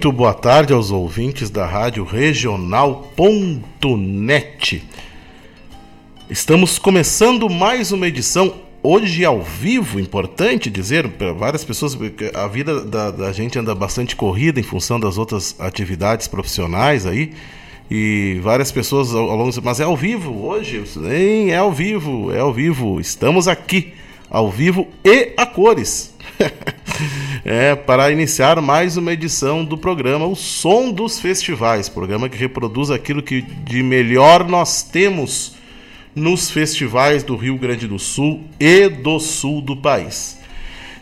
Muito boa tarde aos ouvintes da Rádio Regional.net. Estamos começando mais uma edição hoje ao vivo, importante dizer para várias pessoas, porque a vida da, da, gente anda bastante corrida em função das outras atividades profissionais aí. E várias pessoas ao, longo mas é ao vivo hoje? Sim, é ao vivo, é ao vivo. Estamos aqui, ao vivo e a cores. É, para iniciar mais uma edição do programa O Som dos Festivais, programa que reproduz aquilo que de melhor nós temos nos festivais do Rio Grande do Sul e do sul do país.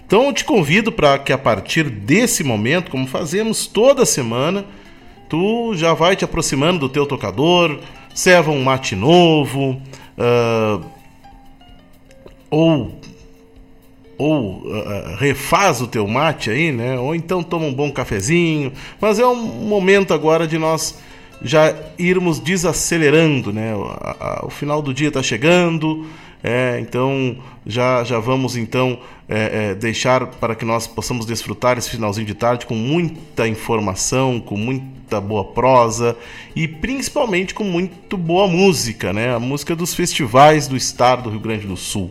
Então eu te convido para que a partir desse momento, como fazemos toda semana, tu já vai te aproximando do teu tocador, serva um mate novo, uh, ou ou uh, refaz o teu mate aí, né? Ou então toma um bom cafezinho. Mas é um momento agora de nós já irmos desacelerando, né? O, final do dia está chegando, é, então já, já vamos então é, é, deixar para que nós possamos desfrutar esse finalzinho de tarde com muita informação, com muita boa prosa e principalmente com muito boa música, né? A música dos festivais do estado do Rio Grande do Sul.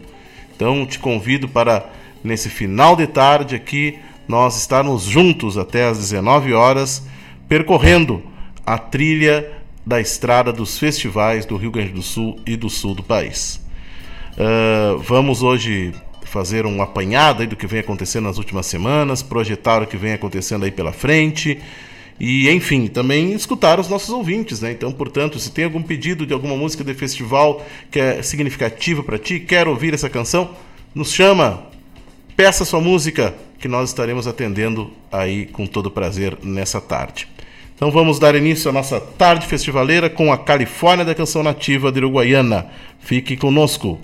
Então te convido para nesse final de tarde aqui nós estarmos juntos até às 19 horas percorrendo a trilha da estrada dos festivais do Rio Grande do Sul e do sul do país. Uh, vamos hoje fazer um apanhado do que vem acontecendo nas últimas semanas, projetar o que vem acontecendo aí pela frente e, enfim, também escutar os nossos ouvintes, né? Então, portanto, se tem algum pedido de alguma música de festival que é significativa para ti, quer ouvir essa canção, nos chama, peça sua música, que nós estaremos atendendo aí com todo prazer nessa tarde. Então vamos dar início à nossa tarde festivaleira com a Califórnia da Canção Nativa de Uruguaiana. Fique conosco.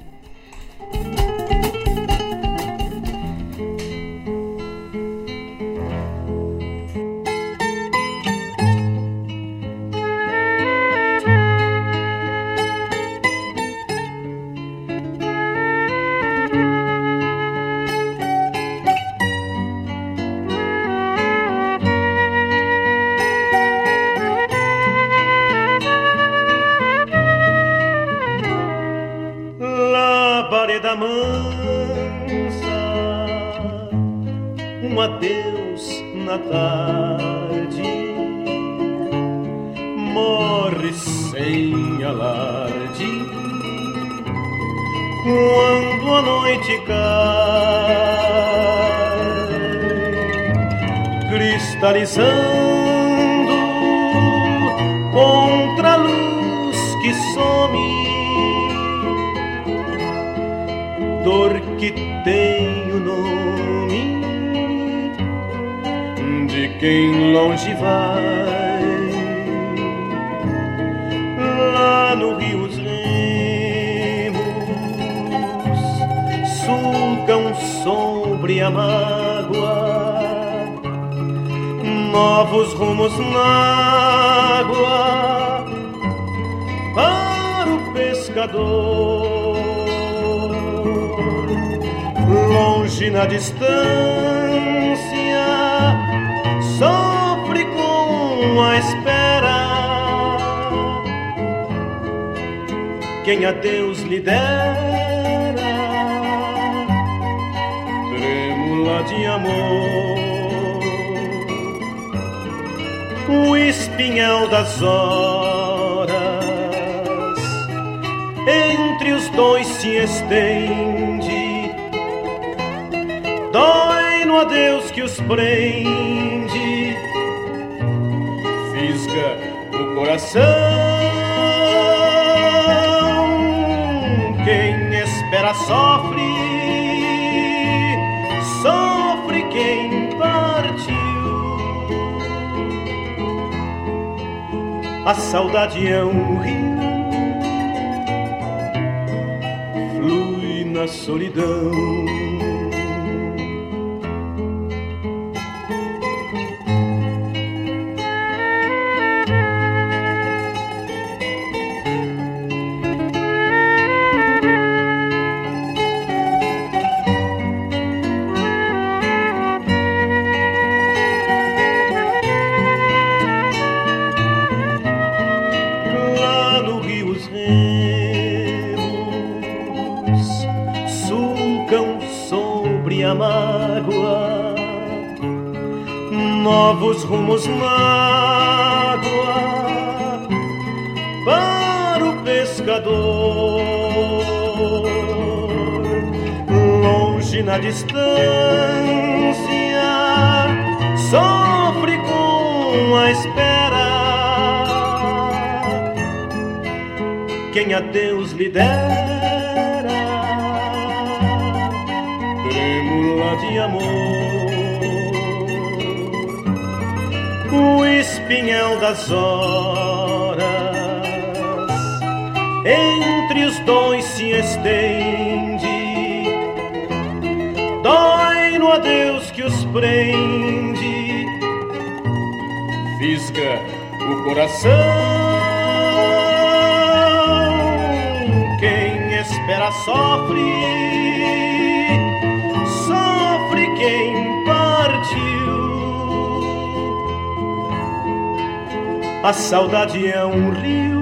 A saudade é um rio,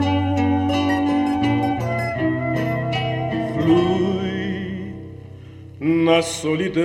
flui na solidão.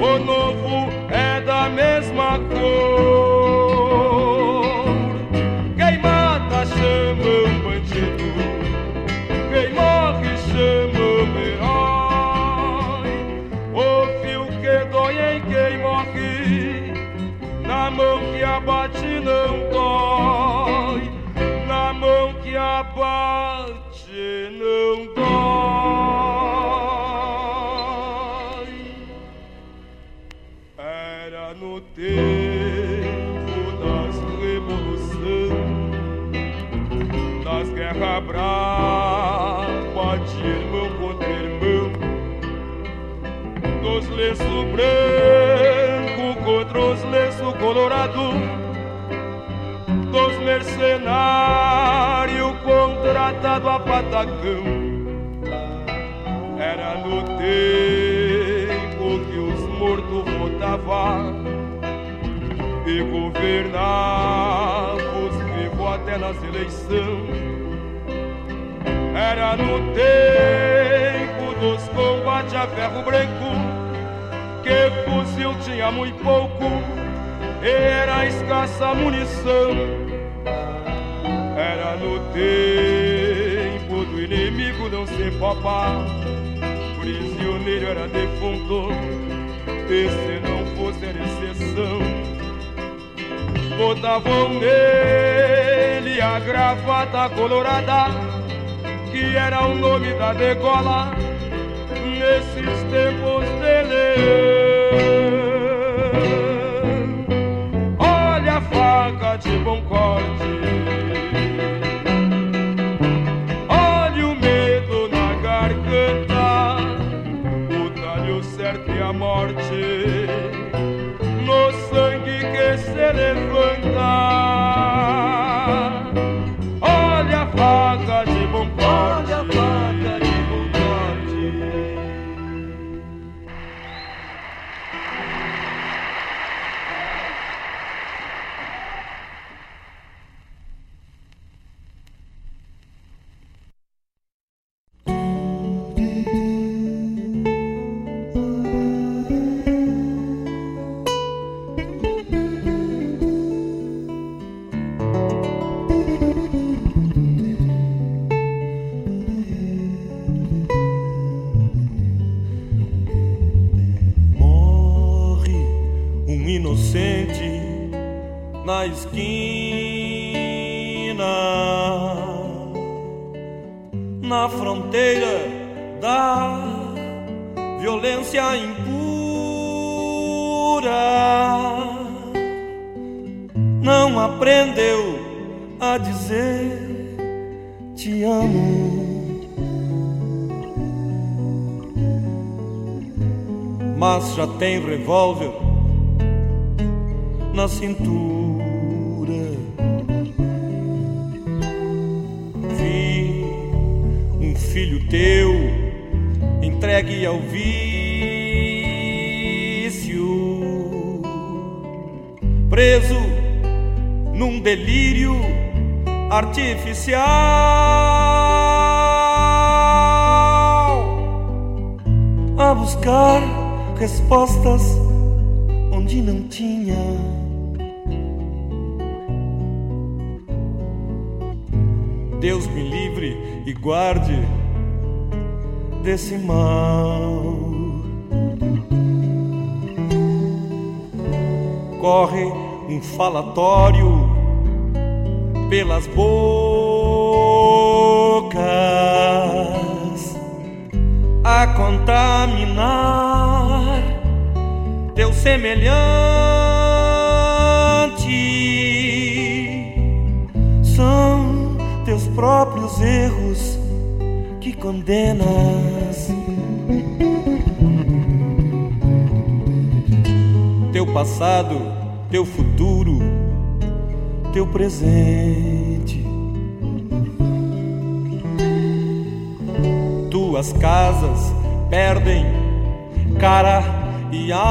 O novo brancos contra os lenços colorados, dos mercenários contratados a patacão. Era no tempo que os mortos votavam e governava os vivos até nas eleições. Era no tempo dos combates a ferro branco que fuzil tinha muito pouco, era escassa munição. Era no tempo do inimigo não ser papá, prisioneiro era defunto, e se não fosse era exceção botavam nele a gravata colorada, que era o nome da degola nesses tempos dele. Olha a faca de bom corte. Olha o medo na garganta, o talho certo e a morte que se levanta. revólver na cintura. Vi um filho teu entregue ao vício, preso num delírio artificial a buscar respostas onde não tinha. Deus me livre e guarde desse mal. Corre um falatório pelas bocas a contaminar semelhante. São teus próprios erros que condenas. Teu passado, teu futuro teu presente. Tuas casas perdem cara e alma,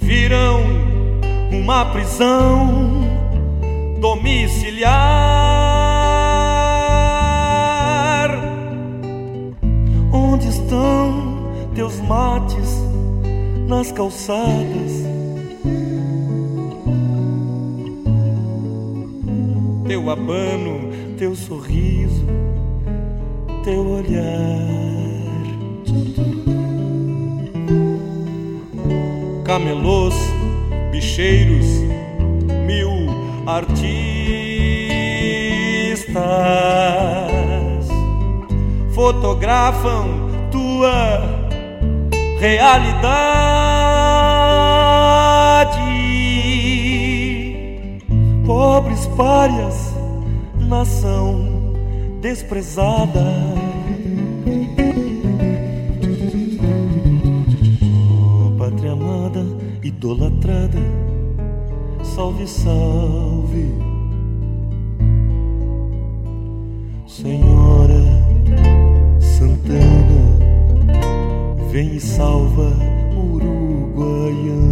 virão uma prisão domiciliar. Onde estão teus mates nas calçadas? teu abano, teu sorriso, teu olhar. Camelôs, bicheiros, mil artistas fotografam tua realidade. Pobres párias nação desprezada. Pátria amada, idolatrada, salve, salve, Senhora Santana, vem e salva Uruguaiana.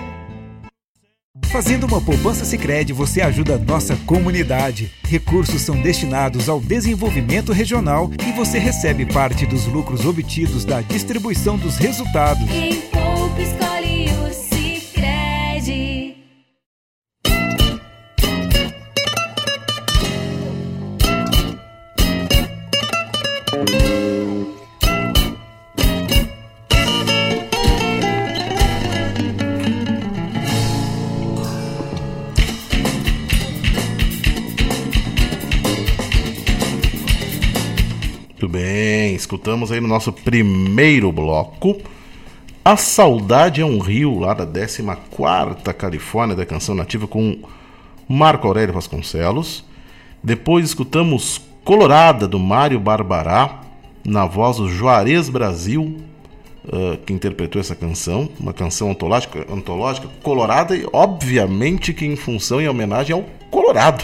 Fazendo uma poupança Sicredi, você ajuda a nossa comunidade. Recursos são destinados ao desenvolvimento regional e você recebe parte dos lucros obtidos da distribuição dos resultados. Quem poupa escolhe o escutamos aí no nosso primeiro bloco A Saudade é um Rio, lá da 14 Califórnia, da canção nativa com Marco Aurélio Vasconcelos. Depois escutamos Colorada, do Mário Barbará, na voz do Juarez Brasil, uh, que interpretou essa canção, uma canção antológica, antológica colorada e obviamente que em função e homenagem ao Colorado.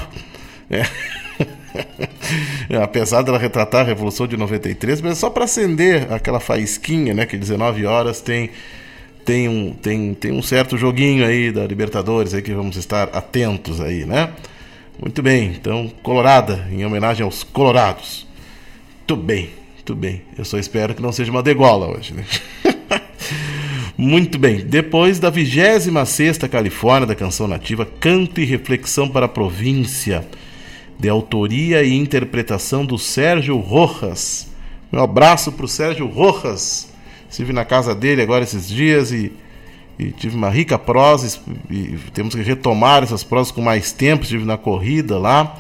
É. Apesar dela retratar a Revolução de 93, mas é só para acender aquela faísquinha, né? Que 19 horas tem tem um, tem, tem um certo joguinho aí da Libertadores aí que vamos estar atentos aí, né? Muito bem, então, Colorada, em homenagem aos Colorados. Muito bem, muito bem. Eu só espero que não seja uma degola hoje, né? Muito bem, depois da 26 Califórnia da Canção Nativa, Canto e Reflexão para a Província, de autoria e interpretação do Sérgio Rojas. Meu abraço para o Sérgio Rojas. Estive na casa dele agora esses dias e, e tive uma rica prosa. E temos que retomar essas prosas com mais tempo. Estive na corrida lá.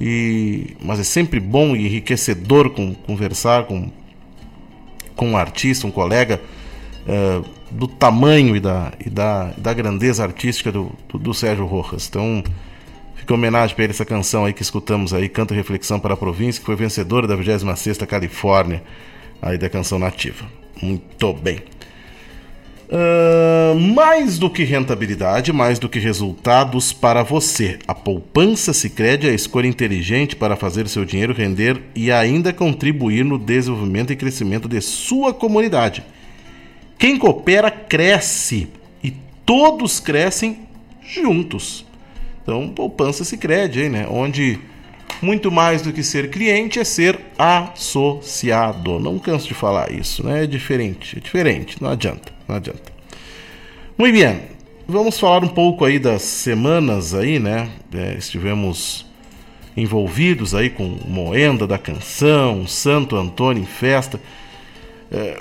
E, mas é sempre bom e enriquecedor com, conversar com, com um artista, um colega. Uh, do tamanho e da, e da, da grandeza artística do, do, do Sérgio Rojas. Então, fica homenagem para ele essa canção aí que escutamos aí, Canta Reflexão para a Província, que foi vencedora da 26ª Califórnia, aí da canção nativa. Muito bem. Uh, mais do que rentabilidade, mais do que resultados para você. A poupança Sicredi é a escolha inteligente para fazer seu dinheiro render e ainda contribuir no desenvolvimento e crescimento de sua comunidade. Quem coopera cresce e todos crescem juntos. Então, poupança se crede, né? Onde muito mais do que ser cliente é ser associado. Não canso de falar isso, né? É diferente, é diferente, não adianta, não adianta. Muito bem, vamos falar um pouco aí das semanas aí, né? É, estivemos envolvidos aí com Moenda da Canção, Santo Antônio em festa. É,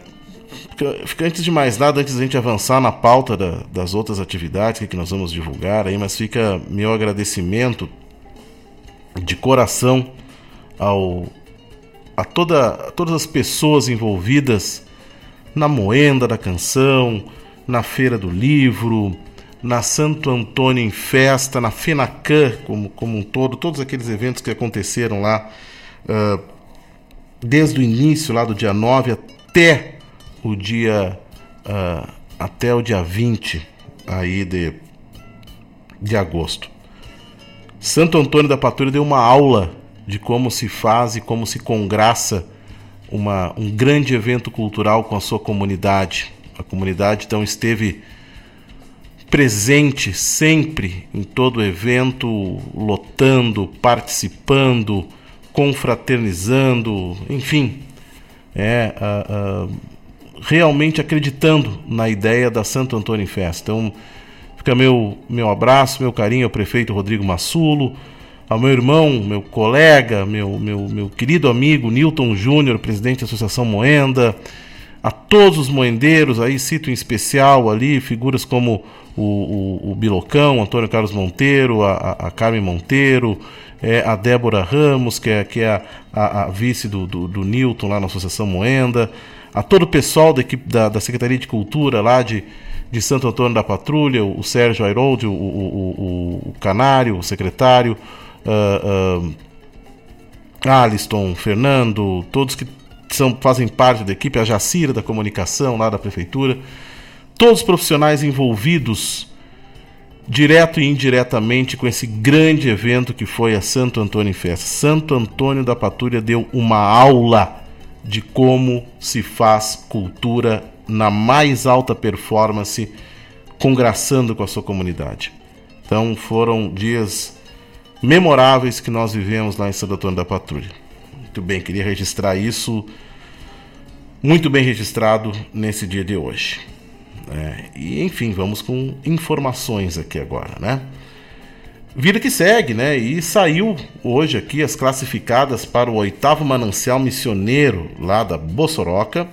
Fica, antes de mais nada, antes da gente avançar na pauta da, das outras atividades que nós vamos divulgar aí, mas fica meu agradecimento de coração ao a, toda, a todas as pessoas envolvidas na moenda da canção, na feira do livro, na Santo Antônio em festa, na Fenacan como, como um todo, todos aqueles eventos que aconteceram lá uh, desde o início, lá do dia 9 até o dia uh, até o dia 20 aí de, de agosto. Santo Antônio da Patrulha deu uma aula de como se faz e como se congraça uma, um grande evento cultural com a sua comunidade. A comunidade então esteve presente sempre em todo o evento, lotando, participando, confraternizando, enfim, é, uh, uh, realmente acreditando na ideia da Santo Antônio em Festa. Então, fica meu, meu abraço, meu carinho ao prefeito Rodrigo Massulo, ao meu irmão, meu colega, meu, meu, meu querido amigo Newton Júnior, presidente da Associação Moenda, a todos os moendeiros, aí cito em especial ali figuras como o, o, o Bilocão, Antônio Carlos Monteiro, a, a Carmen Monteiro, é, a Débora Ramos, que é, que é a, a, a vice do, do, do Newton lá na Associação Moenda, a todo o pessoal da equipe da, da Secretaria de Cultura lá de, de Santo Antônio da Patrulha, o, Sérgio Airoldi, o, o, o, Canário, o secretário, uh, uh, Aliston, Fernando, todos que são, fazem parte da equipe, a Jacira da comunicação lá da prefeitura, todos os profissionais envolvidos direto e indiretamente com esse grande evento que foi a Santo Antônio Festa. Santo Antônio da Patrulha deu uma aula de como se faz cultura na mais alta performance, congraçando com a sua comunidade. Então foram dias memoráveis que nós vivemos lá em Santo Antônio da Patrulha. Muito bem, queria registrar isso muito bem registrado nesse dia de hoje. É, e enfim, vamos com informações aqui agora, né? Vida que segue, né? E saiu hoje aqui as classificadas para o oitavo manancial missioneiro lá da Bossoroca,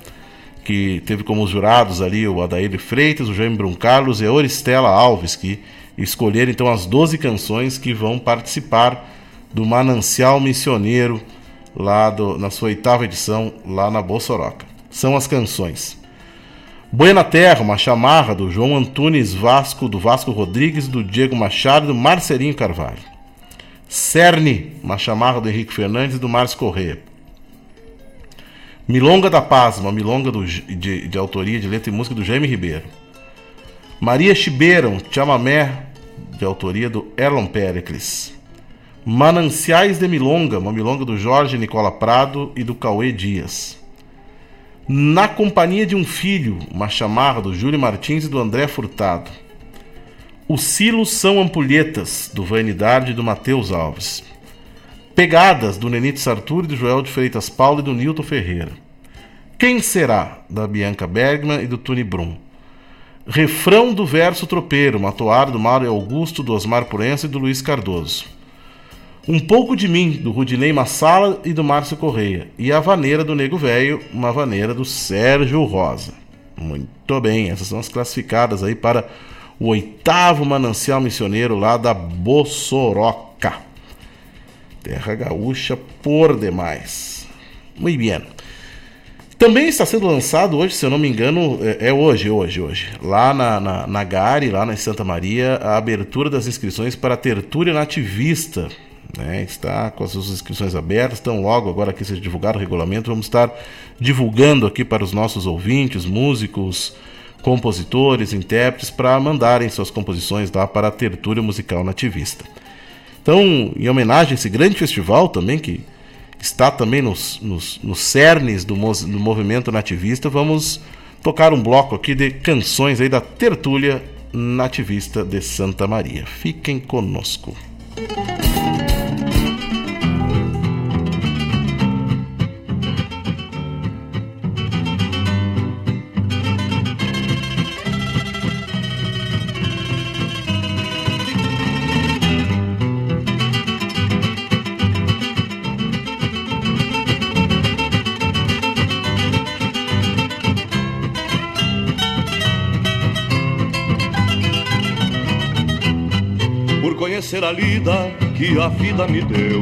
que teve como jurados ali o Adair Freitas, o Jaime Brum Carlos e a Oristela Alves, que escolheram então as 12 canções que vão participar do manancial missioneiro lá do, na sua oitava edição lá na Bossoroca. São as canções Buena Terra, uma chamarra do João Antunes Vasco, do Vasco Rodrigues, do Diego Machado, do Marcelinho Carvalho. Cerne, uma chamarra do Henrique Fernandes e do Márcio Corrêa. Milonga da Paz, uma milonga do, de, de, autoria de letra e música do Jaime Ribeiro. Maria Chibeira, um chamamé de autoria do Erlon Pericles. Mananciais de Milonga, uma milonga do Jorge Nicola Prado e do Cauê Dias. Na Companhia de um Filho, uma chamarra do Júlio Martins e do André Furtado. Os silos são ampulhetas, do Vanidade e do Matheus Alves. Pegadas, do Nenite Sartur e do Joel de Freitas Paulo e do Nilton Ferreira. Quem será, da Bianca Bergman e do Tony Brum. Refrão do verso tropeiro, Matoar do Mário Augusto, do Osmar Purença e do Luiz Cardoso. Um pouco de mim, do Rudinei Massala e do Márcio Correia. E a vaneira do Nego Velho, uma vaneira do Sérgio Rosa. Muito bem, essas são as classificadas aí para o oitavo manancial missioneiro lá da Bossoroca. Terra gaúcha por demais. Muito bem. Também está sendo lançado hoje, se eu não me engano, é, é hoje, hoje, hoje, lá na, na, na Gare, lá na Santa Maria, a abertura das inscrições para a Tertúlia Nativista. Né? Está com as suas inscrições abertas, então logo agora que seja divulgado o regulamento, vamos estar divulgando aqui para os nossos ouvintes, músicos, compositores, intérpretes, para mandarem suas composições lá para a Tertúlia Musical Nativista. Então, em homenagem a esse grande festival também, que está também nos, nos, nos cernes do, do movimento nativista, vamos tocar um bloco aqui de canções aí da Tertúlia Nativista de Santa Maria. Fiquem conosco. Conhecer a lida que a vida me deu.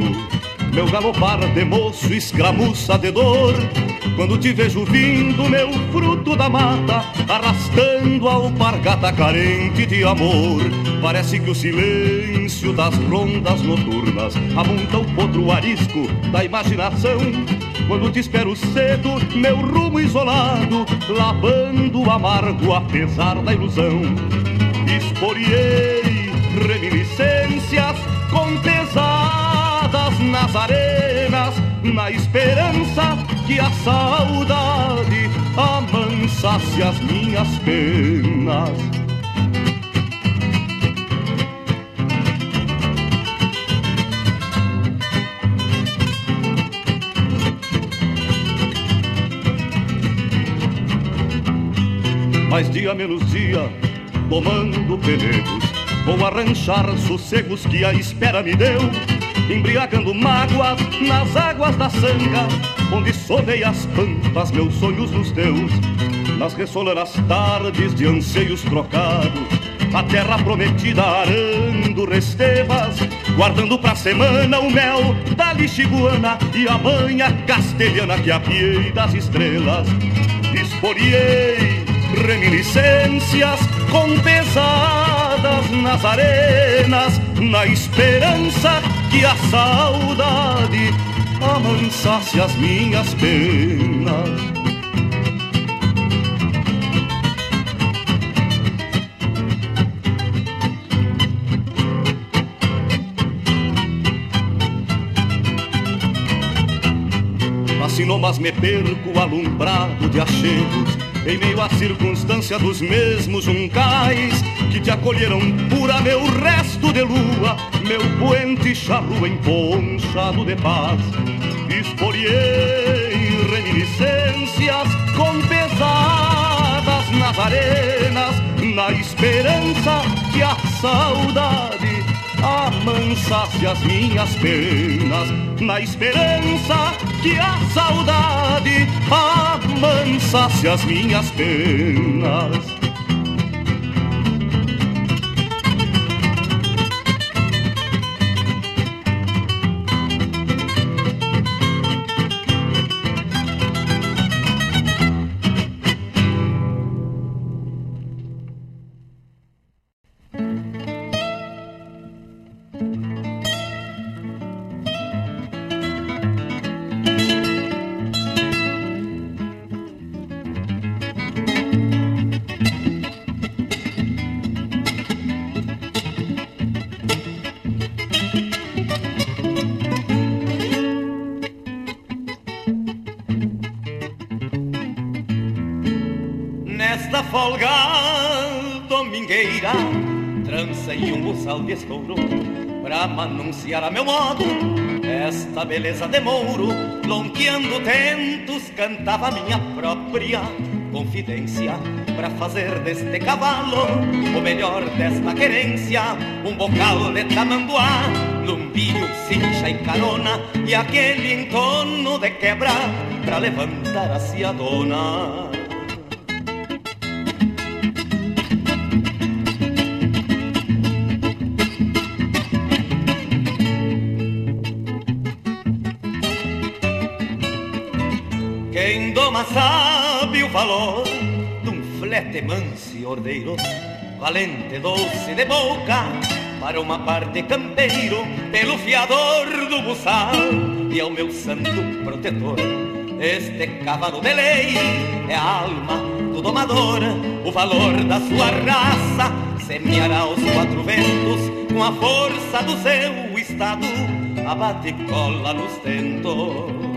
Meu galopar de moço escramuça de dor. Quando te vejo vindo, meu fruto da mata, arrastando a alpargata carente de amor. Parece que o silêncio das rondas noturnas amonta o potro arisco da imaginação. Quando te espero cedo, meu rumo isolado, lavando amargo apesar da ilusão. Esporiei reminiscências com pesadas nas arenas, na esperança que a saudade amansasse as minhas penas. Mais dia menos dia, tomando pelegos Vou arranchar sossegos que a espera me deu, embriagando mágoas nas águas da sanga, onde sovei as pampas meus sonhos nos teus. Nas ressolanas tardes de anseios trocados, a terra prometida arando restevas, guardando pra semana o mel da lixiguana e a manha castelhana que apiei das estrelas. Esporiei reminiscências com pesadas nas arenas, na esperança que a saudade amansasse as minhas penas. Assim mas me perco alumbrado de achegos em meio à circunstância dos mesmos juncais que te acolheram pura meu resto de lua, meu puente charro emponchado de paz. Esporiei reminiscências com pesadas nas arenas, na esperança que a saudade amansasse as minhas penas, na esperança que a saudade amansasse as minhas penas. Buçal de estouro Pra manunciar a meu modo. Esta beleza de mouro Lonqueando tentos Cantava minha própria confidência Pra fazer deste cavalo O melhor desta querência. Um bocal de tamanduá Lumbilho, cincha e carona E aquele entono de quebra Pra levantar a dona sabe o valor de um flete manso e ordeiro, valente, doce de boca, para uma parte campeiro, pelo fiador do buçal e ao meu santo protetor. Este cavalo de lei é a alma do domador, o valor da sua raça semeará os quatro ventos com a força do seu estado, abate cola nos tentos.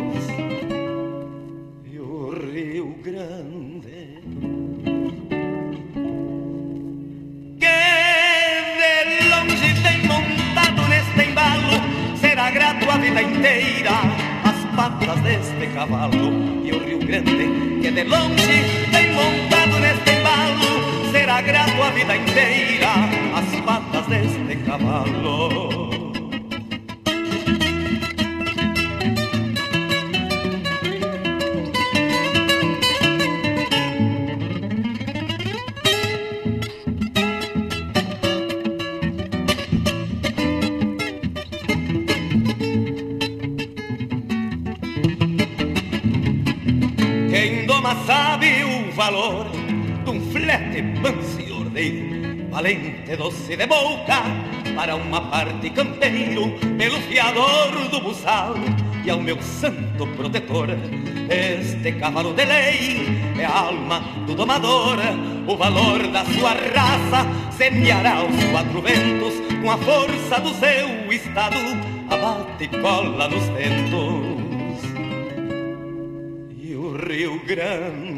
Vida inteira as patas deste cavalo e o Rio Grande que de longe tem montado neste embalo será grato a vida inteira as patas deste cavalo. Valor de um flete manso e ordeiro, valente doce de boca, para uma parte campeiro, pelo fiador do buçal e ao meu santo protetor. Este cavalo de lei é a alma do domador, o valor da sua raça semeará os quatro ventos com a força do seu estado, abate e cola nos tentos. E o Rio Grande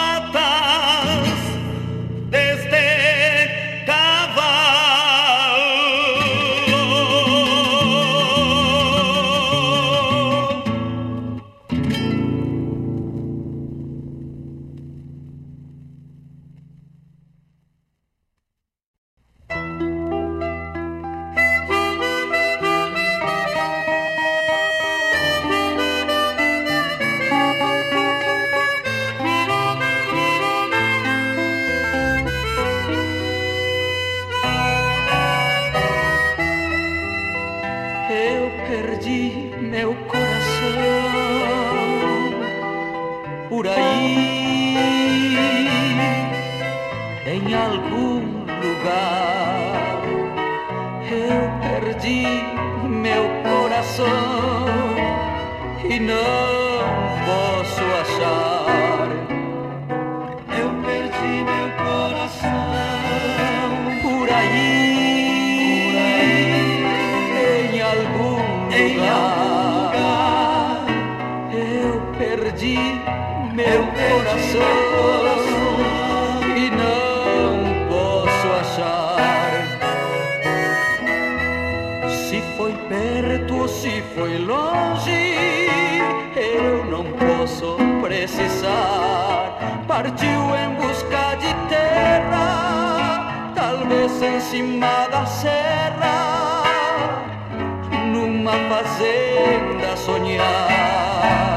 algum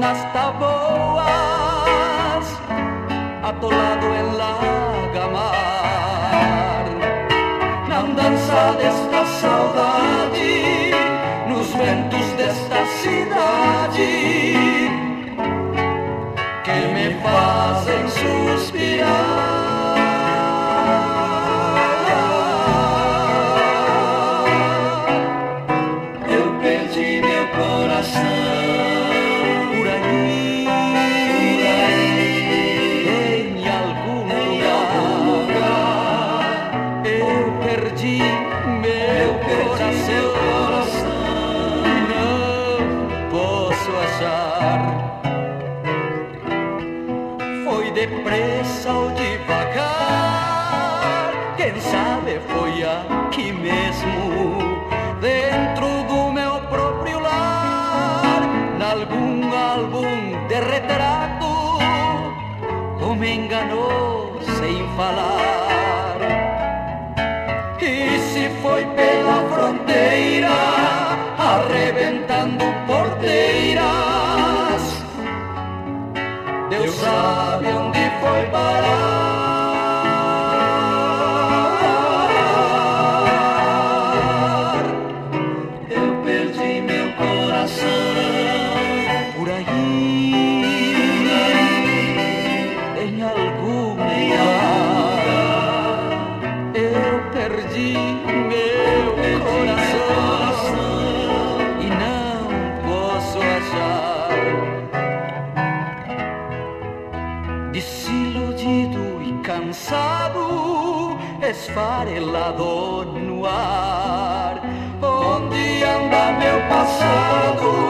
nas taboas, atolado em lagamar. Não dança desta saudade nos ventos desta cidade que me fazem suspirar. Mesmo, dentro do meu próprio lar, nalgum álbum de retrato, ou me enganou sem falar. E se foi pela fronteira, arrebentando porteiras. Deus sabe onde meu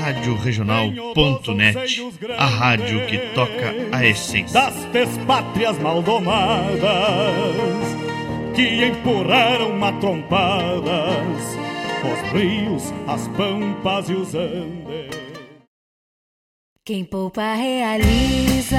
Rádio Regional.net, a rádio que toca a essência. das despátrias maldomadas que empurraram matrompadas os rios, as pampas e os andes. Quem poupa realiza,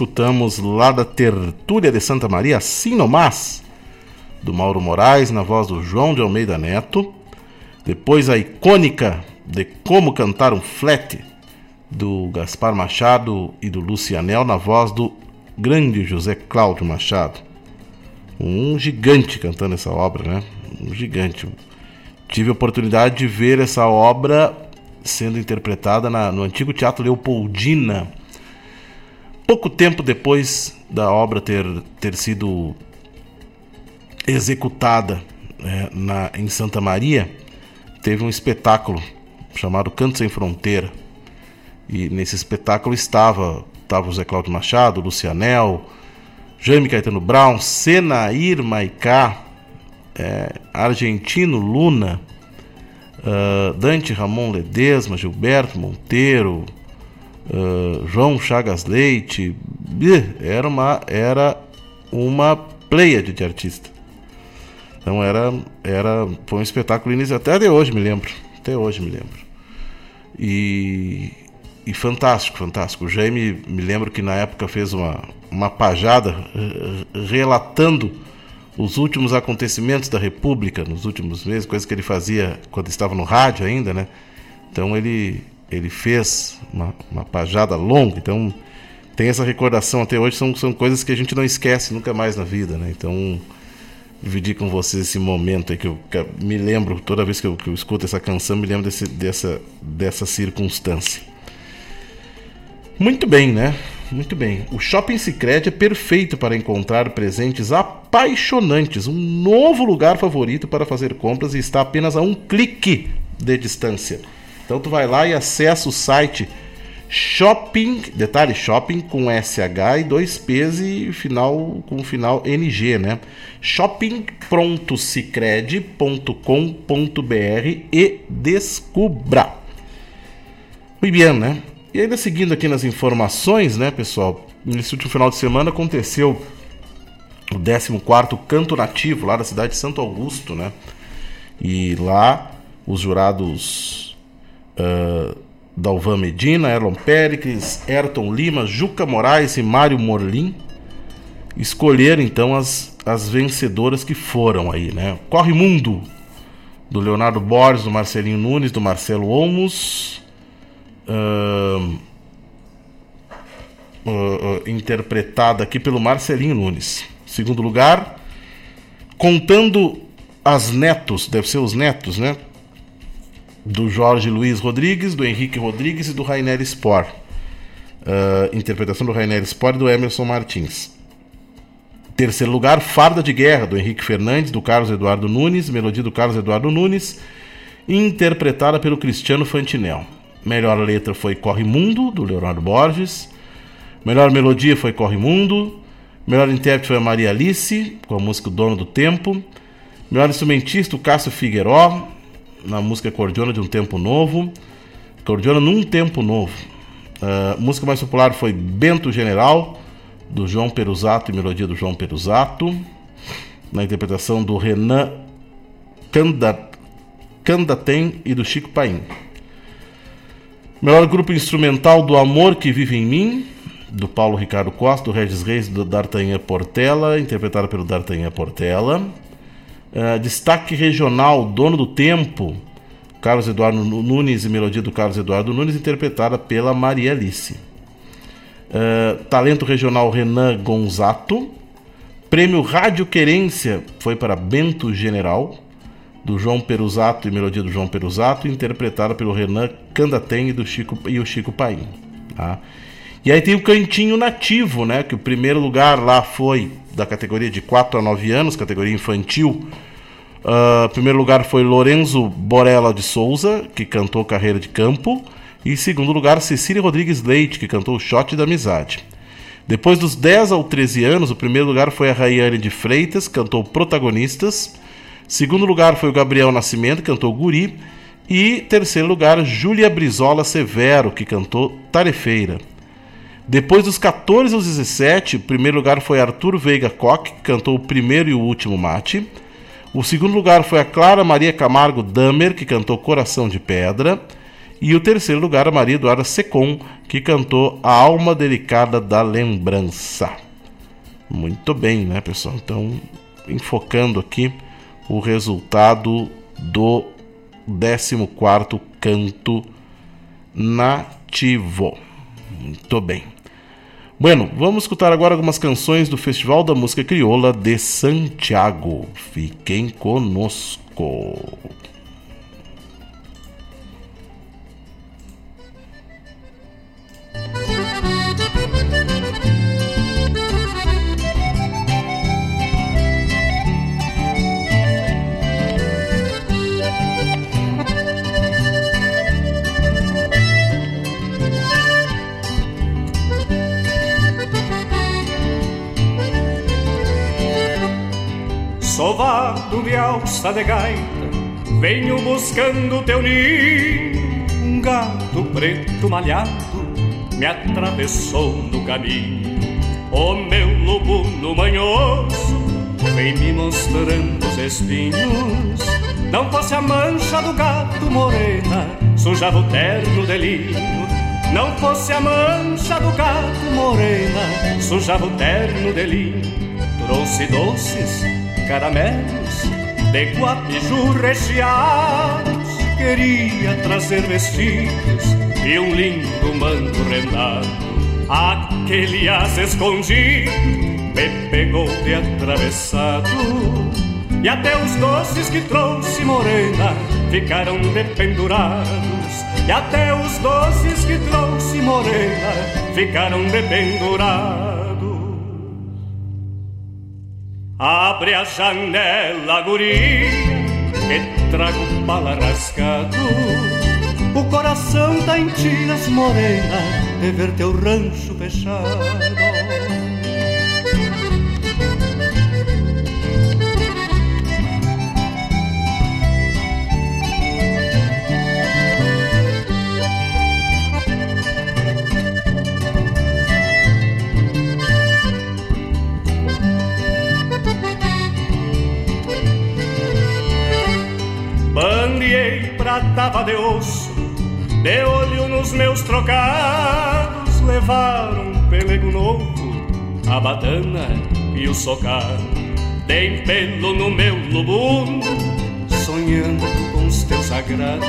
escutamos lá da Tertúlia de Santa Maria, Assim Nomás, do Mauro Moraes, na voz do João de Almeida Neto. Depois a icônica de Como Cantar um Flat, do Gaspar Machado e do Lucianel, na voz do grande José Cláudio Machado. Um gigante cantando essa obra, né? Um gigante. Tive a oportunidade de ver essa obra sendo interpretada na- no antigo Teatro Leopoldina, pouco tempo depois da obra ter, ter sido executada né, na, em Santa Maria, teve um espetáculo chamado Canto Sem Fronteira. E nesse espetáculo estava, estava o Zé Cláudio Machado, Lucianel, Jaime Caetano Brown, Senair Maicá, é, Argentino Luna, ah, Dante Ramon Ledesma, Gilberto Monteiro, ah, João Chagas Leite, era uma era uma pleiade de artistas. Então era era foi um espetáculo inicial até de hoje me lembro, até hoje me lembro. E e fantástico, fantástico. O Jaime me lembro que na época fez uma uma pajada eh, relatando os últimos acontecimentos da República nos últimos meses, coisa que ele fazia quando estava no rádio ainda, né? Então ele ele fez uma, uma pajada longa, então tem essa recordação até hoje, são, são coisas que a gente não esquece nunca mais na vida, né? Então, dividir com vocês esse momento aí que eu, que me lembro, toda vez que eu, que eu escuto essa canção, me lembro desse, dessa, dessa circunstância. Muito bem, né? Muito bem. O Shopping Sicredi é perfeito para encontrar presentes apaixonantes, um novo lugar favorito para fazer compras e está apenas a um clique de distância. Então tu vai lá e acessa o site Shopping, detalhe Shopping com SH e dois P's e final com final NG, né? shoppingprontosicredi.com.br e descubra. Muito bem, né? E ainda seguindo aqui nas informações, né, pessoal? Nesse último final de semana aconteceu o 14º Canto Nativo lá da cidade de Santo Augusto, né? E lá os jurados uh, Dalvan Medina, Erlon Pericles, Ayrton Lima, Juca Moraes e Mário Morlim escolheram então as, as vencedoras que foram aí, né? Corre Mundo, do Leonardo Borges, do Marcelinho Nunes, do Marcelo Olmos, uh, uh, interpretada aqui pelo Marcelinho Nunes. Segundo lugar, contando as netos, deve ser os netos, né? Do Jorge Luiz Rodrigues, do Henrique Rodrigues e do Rainer Spor. Uh, interpretação do Rainer Spor e do Emerson Martins. Terceiro lugar, Farda de Guerra, do Henrique Fernandes, do Carlos Eduardo Nunes, melodia do Carlos Eduardo Nunes, interpretada pelo Cristiano Fantinel. Melhor letra foi Corre Mundo, do Leonardo Borges. Melhor melodia foi Corre Mundo. Melhor intérprete foi a Maria Alice, com a música Dono do Tempo. Melhor instrumentista, o Cássio Figueiró, na música Cordiona de um Tempo Novo. Cordiona num Tempo Novo. Uh, música mais popular foi Bento General, do João Perusato e melodia do João Perusato. Na interpretação do Renan Candatem e do Chico Paim. Melhor grupo instrumental do Amor que Vive em Mim, do Paulo Ricardo Costa, do Regis Reis do D'Artagnan Portela, interpretada pelo D'Artagnan Portela. Uh, destaque regional, Dono do Tempo, Carlos Eduardo Nunes e melodia do Carlos Eduardo Nunes, interpretada pela Maria Alice. Uh, talento regional Renan Gonzato. Prêmio Rádio Querência foi para Bento General, do João Perusato e melodia do João Perusato, interpretada pelo Renan Candatem e, do Chico, e o Chico Paim. Tá? E aí tem o Cantinho Nativo, né? Que o primeiro lugar lá foi da categoria de 4 a 9 anos, categoria infantil. Uh, primeiro lugar foi Lorenzo Borella de Souza, que cantou Carreira de Campo. E em segundo lugar, Cecília Rodrigues Leite, que cantou Shot da Amizade. Depois dos 10 ao 13 anos, o primeiro lugar foi a Rayane de Freitas, cantou Protagonistas. Segundo lugar foi o Gabriel Nascimento, cantou Guri. E terceiro lugar, Júlia Brizola Severo, que cantou Tarefeira. Depois dos 14 aos 17, o primeiro lugar foi Arthur Veiga Koch, que cantou o primeiro e o último mate. O segundo lugar foi a Clara Maria Camargo Damer, que cantou Coração de Pedra. E o terceiro lugar, a Maria Eduarda Secom, que cantou A Alma Delicada da Lembrança. Muito bem, né, pessoal? Então, enfocando aqui o resultado do 14 canto nativo. Muito bem. Bueno, vamos escutar agora algumas canções do Festival da Música Crioula de Santiago. Fiquem conosco. Sovado de alça de gaita, venho buscando teu ninho. Um gato preto malhado me atravessou no caminho. O meu lobo no manhoso vem me mostrando os espinhos. Não fosse a mancha do gato morena, sujava o terno de. Não fosse a mancha do gato morena, sujava o terno de. Trouxe doces caramelos de guapiju recheados. Queria trazer vestidos e um lindo manto rendado. Aquele as escondido me pegou de atravessado. E até os doces que trouxe morena ficaram dependurados. E até os doces que trouxe morena ficaram dependurados. Abre a janela, guria, que trago bala rasgado. O coração tá em tiras morena de ver teu rancho fechado. Tratava de osso, de olho nos meus trocados, levaram um pelego novo, a badana e o socado. Dei pelo no meu lubundo, sonhando com os teus sagrados.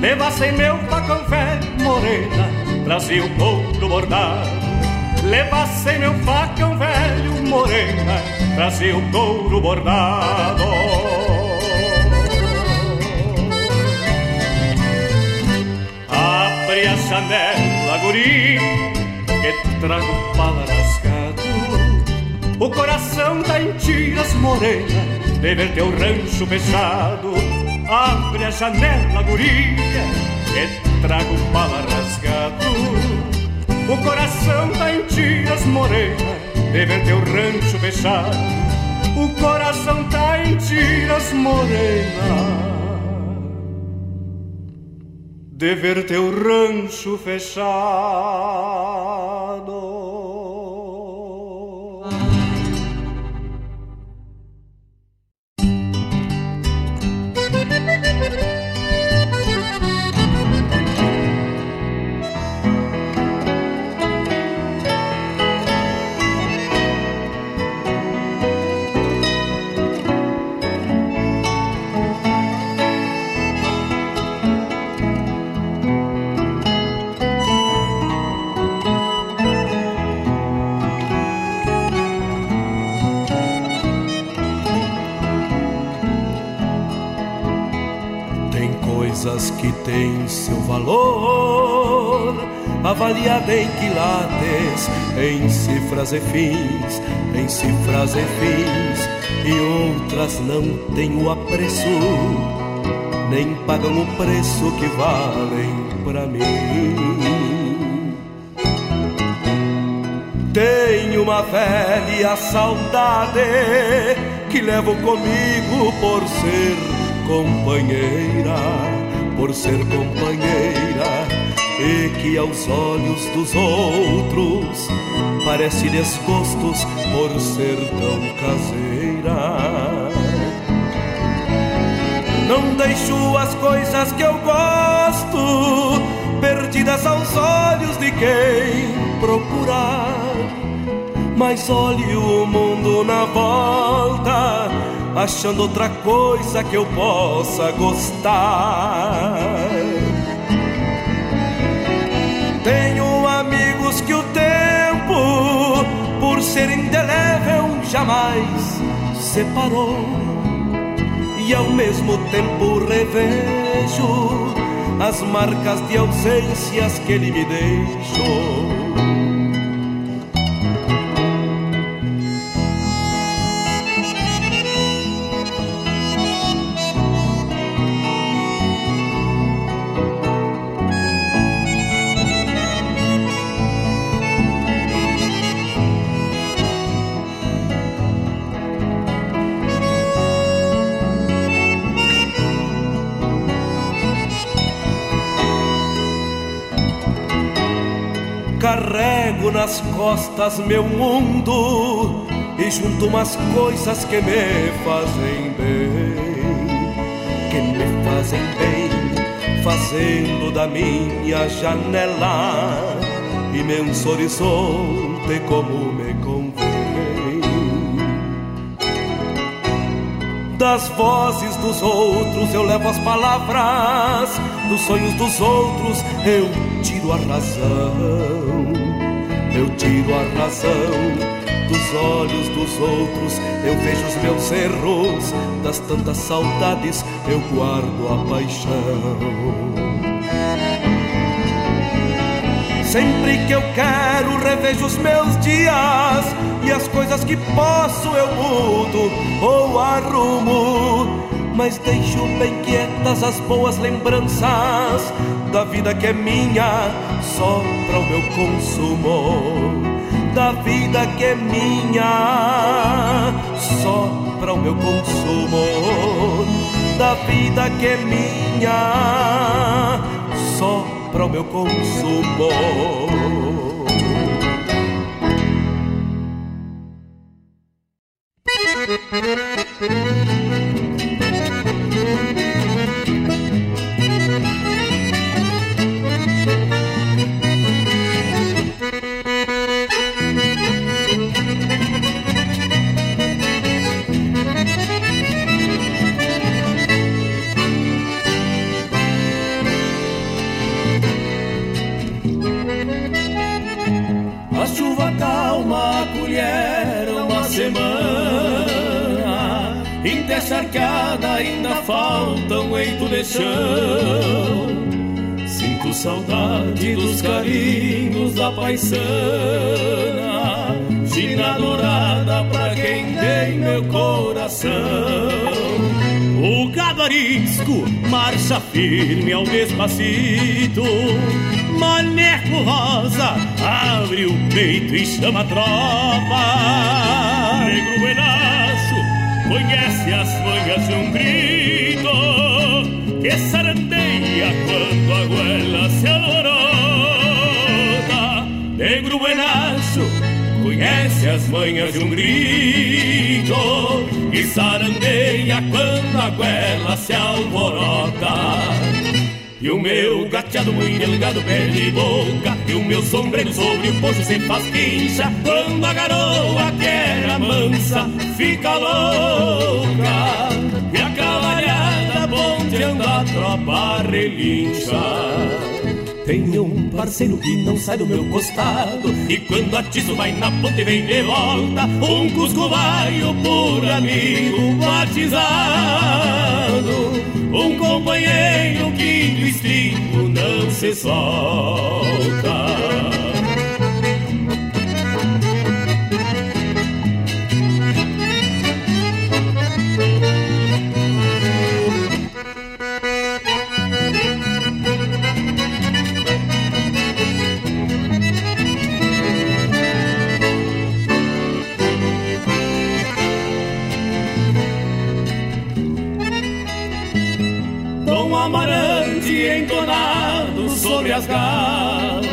Levassem meu facão velho, morena, trazia o couro bordado. Levassem meu facão velho, morena, trazia o couro bordado. Abre a janela, guri, que trago pala rasgado. O coração tá em tiras morena, de ver teu rancho fechado. Abre a janela, guria, que trago pala rasgado. O coração tá em tiras morena, de ver teu rancho fechado. O coração tá em tiras morena de ver teu rancho fechado. Avaliada em quilates, em cifras e fins, em cifras e fins, e outras não têm o apreço, nem pagam o preço que valem para mim. Tenho uma velha saudade que levo comigo por ser companheira, por ser companheira, e que aos olhos dos outros parece desgostos por ser tão caseira. Não deixo as coisas que eu gosto perdidas aos olhos de quem procurar. Mas olhe o mundo na volta, achando outra coisa que eu possa gostar. Ser indelével, jamais separou. E ao mesmo tempo revejo as marcas de ausências que ele me deixou. Costas meu mundo e junto umas coisas que me fazem bem, que me fazem bem, fazendo da minha janela imenso horizonte como me convém. Das vozes dos outros eu levo as palavras, dos sonhos dos outros eu tiro a razão. Eu tiro a razão dos olhos dos outros, eu vejo os meus erros, das tantas saudades eu guardo a paixão. Sempre que eu quero, revejo os meus dias e as coisas que posso eu mudo ou arrumo. Mas deixo bem quietas as boas lembranças da vida que é minha, só para o meu consumo. Da vida que é minha, só para o meu consumo. Da vida que é minha, só para o meu consumo. Sinto saudade dos carinhos da paisana China dourada pra quem tem meu coração. O gabarisco marcha firme ao despacito Maneco rosa abre o peito e chama a tropa. Negro buenacho conhece as manhas de um grito Que sarandeia quando a goela se alvorota. Negro buenacho conhece as manhas de um grito. Que sarandeia quando a goela se alvorota. E o meu gateado muito delgado, pele e boca. E o meu sombreiro sobre o poço se faz quincha Quando a garoa que era mansa fica louca Ponteando a tropa relincha. Tenho um parceiro que não sai do meu costado E quando atiço vai na ponta e vem de volta Um cusco vaio por amigo batizado. Um companheiro que do estribo não se solta as garras.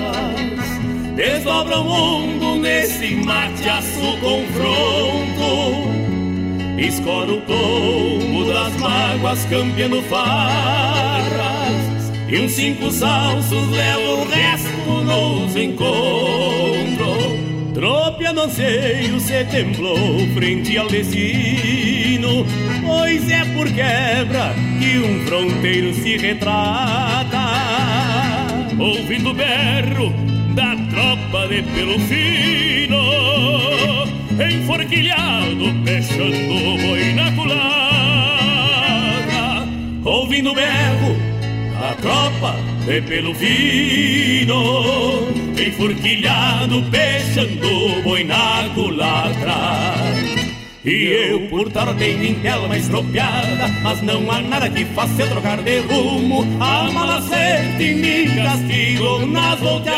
Desdobra o mundo nesse mateaço confronto. Escora o tombo das mágoas campeando farras. E uns cinco salsos levam o resto nos encontros. Tropeando anseio se temblou frente ao destino. Pois é por quebra que um fronteiro se retrata Ouvindo o berro da tropa de pelo fino Enforquilhado, fechando boi na culatra Ouvindo o berro da tropa de pelo fino Enforquilhado, fechando boi na culatra e eu por tarde em tela estropiada Mas não há nada que faça eu trocar de rumo. A mala sente me castigo nas volteadas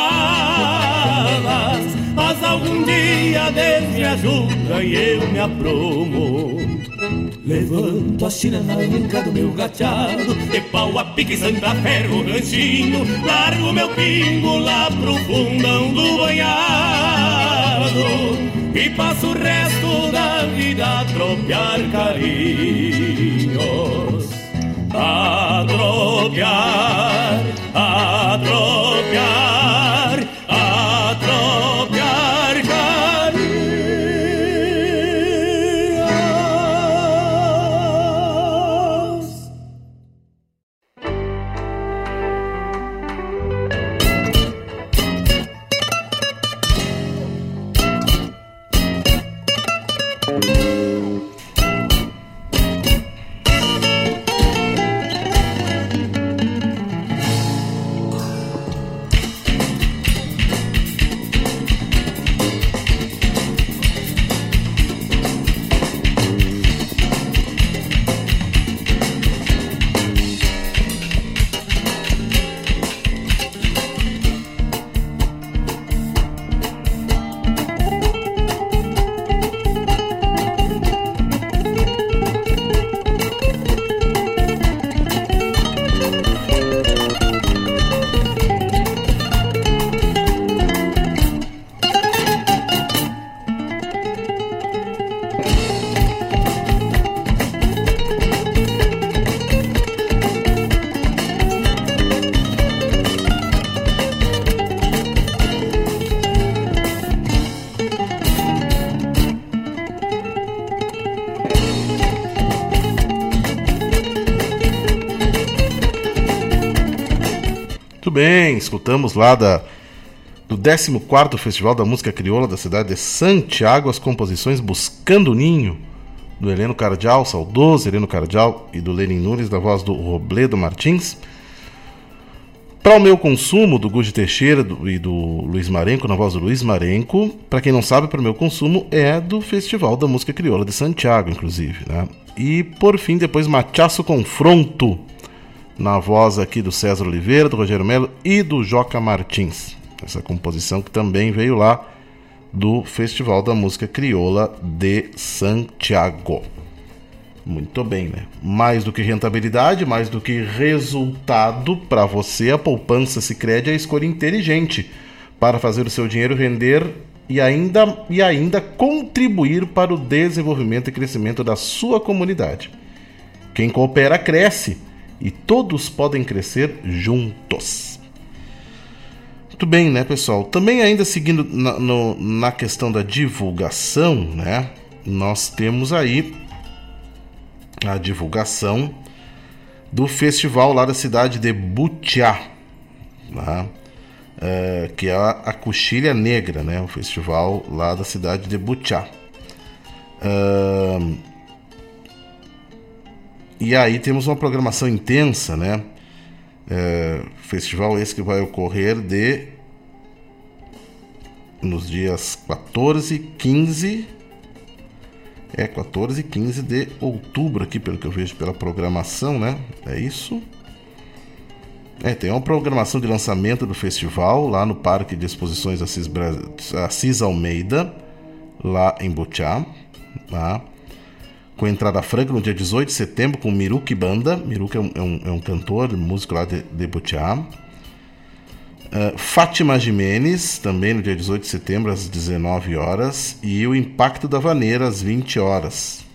Mas algum dia Deus me ajuda e eu me aprumo. Levanto a china na do meu gateado De pau a pique, santa ferro, ranchinho. Largo meu pingo lá pro fundão do banhado e passo o resto da vida a tropear carinhos. A tropear, a tropear, bem, escutamos lá da, do 14 Festival da Música Crioula da cidade de Santiago as composições Buscando Ninho, do Heleno Cardial, saudoso Heleno Cardial, e do Lenin Nunes, da voz do Robledo Martins. Para o meu consumo, do Guji Teixeira do, e do Luiz Marenco, na voz do Luiz Marenco. Para quem não sabe, para o meu consumo é do Festival da Música Crioula de Santiago, inclusive. Né? E por fim, depois Machaço Confronto, na voz aqui do César Oliveira, do Rogério Melo e do Joca Martins. Essa composição que também veio lá do Festival da Música Crioula de Santiago. Muito bem, né? Mais do que rentabilidade, mais do que resultado para você, a poupança Sicredi é a escolha inteligente para fazer o seu dinheiro render e ainda, e ainda contribuir para o desenvolvimento e crescimento da sua comunidade. Quem coopera cresce e todos podem crescer juntos. Muito bem, né, pessoal? Também ainda seguindo na, no, na questão da divulgação, né? Nós temos aí a divulgação do festival lá da cidade de Butiá. Né? uh, que é a, a Coxilha Negra, né? O festival lá da cidade de Butiá. E aí temos uma programação intensa, né? É, festival esse que vai ocorrer de nos dias 14, 15 é 14 e 15 de outubro aqui, pelo que eu vejo pela programação, né? É isso. É, tem uma programação de lançamento do festival lá no Parque de Exposições Assis, Bra... Assis Almeida, lá em Butiá, tá? Com entrada franca no dia 18 de setembro com Miruki Banda. Miruki é um, é um, é um cantor, músico lá de, de Butiá. Uh, Fátima Jimenez, também no dia 18 de setembro, às 19 horas. E o Impacto da Vaneira, às 20 horas.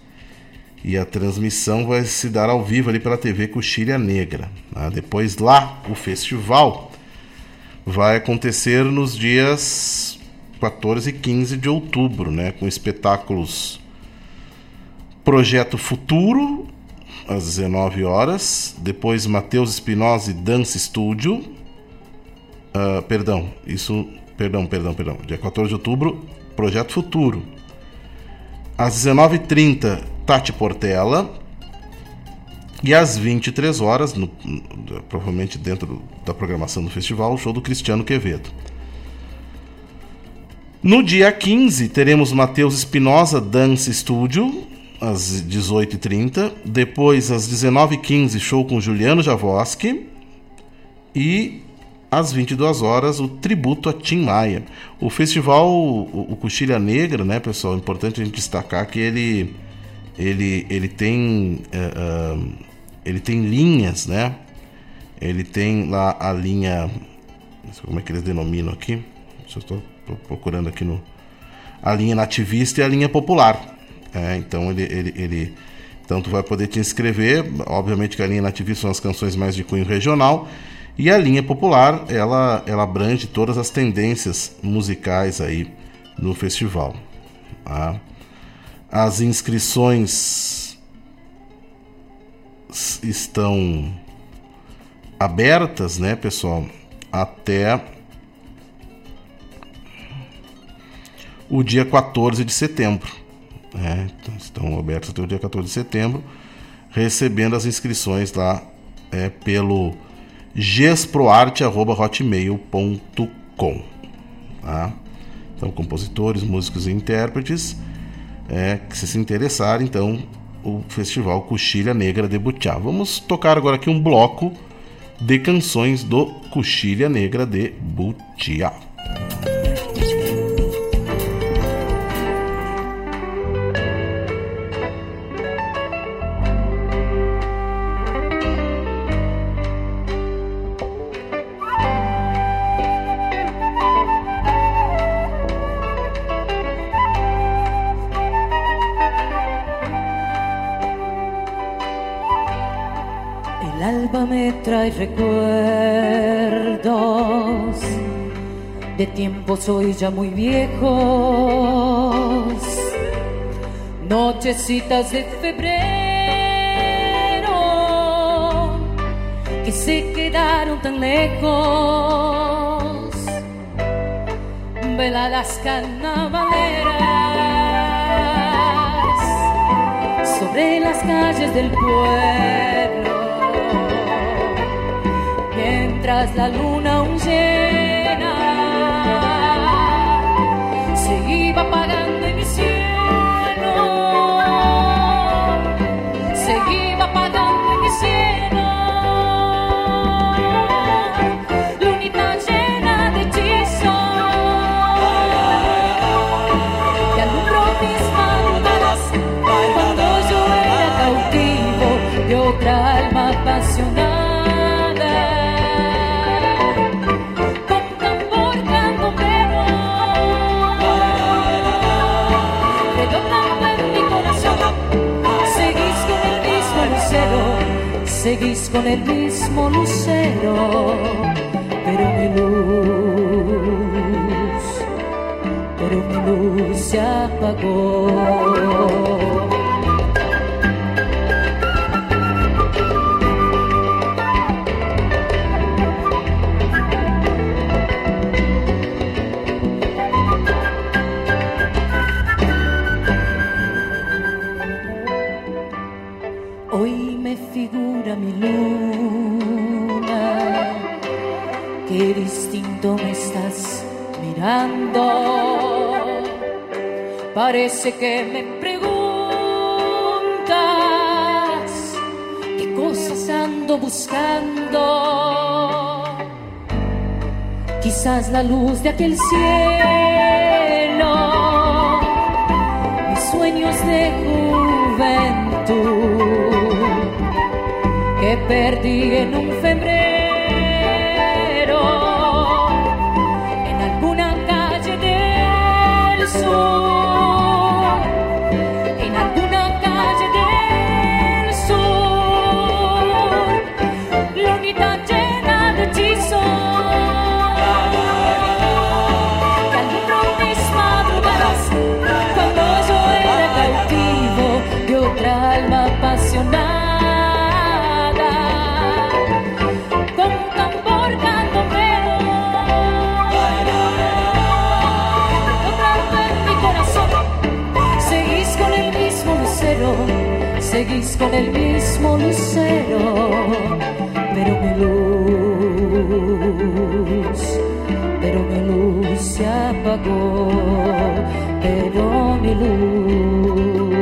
E a transmissão vai se dar ao vivo ali pela TV Coxilha Negra. Tá? Depois lá, o festival vai acontecer nos dias 14 e 15 de outubro, né? Com espetáculos Projeto Futuro, às 19 horas. Depois Matheus Espinosa Dance Studio. Uh, perdão, isso. Perdão, perdão, perdão. Dia 14 de outubro, Projeto Futuro. Às 19h30, Tati Portela. E às 23 horas, no, provavelmente dentro da programação do festival, o show do Cristiano Quevedo. No dia 15, teremos Matheus Espinosa Dance Studio, às 18h30. Depois, às 19h15, show com Juliano Javoski. E às 22 horas, o tributo a Tim Maia. O festival, o, o Coxilha Negra, né, pessoal? É importante a gente destacar que ele, ele, ele tem. Uh, ele tem linhas, né? Ele tem lá a linha. Como é que eles denominam aqui? Estou procurando aqui no. A linha nativista e a linha popular. É, então ele, ele, ele então tu vai poder te inscrever. Obviamente que a linha nativista são as canções mais de cunho regional e a linha popular ela, ela abrange todas as tendências musicais aí no festival. Tá? As inscrições estão abertas, né, pessoal, até o dia 14 de setembro. Né? Então, estão abertos até o dia 14 de setembro, recebendo as inscrições lá é, pelo gesproarte.hotmail.com. Tá? Então, compositores, músicos e intérpretes é, que se, se interessarem, então, o Festival Coxilha Negra de. Vamos tocar agora aqui um bloco de canções do Coxilha Negra de Butiá. Recuerdos. De tiempos hoy ya muy viejos, nochecitas de febrero que se quedaron tan lejos, veladas carnavaleras sobre las calles del pueblo mientras la luna aún seguís con el mismo lucero, pero mi luz, pero mi luz se apagó. Parece que me preguntas qué cosas ando buscando. Quizás la luz de aquel cielo, mis sueños de juventud que perdí en un febrero. con el mismo lucero, pero mi luz, pero mi luz se apagó, pero mi luz.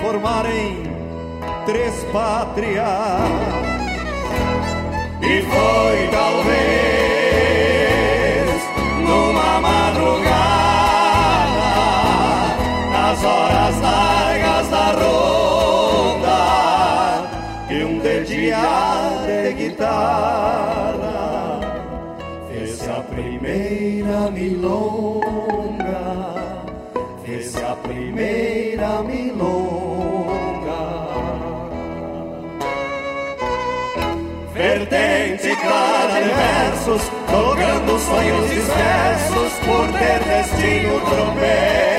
formarem três pátrias. E foi talvez numa madrugada, nas horas largas da ronda, que um dedilhar de guitarra fez a primeira milonga, fez a primeira milonga. sem versos, logrando sonhos dispersos por ter destino trombeta.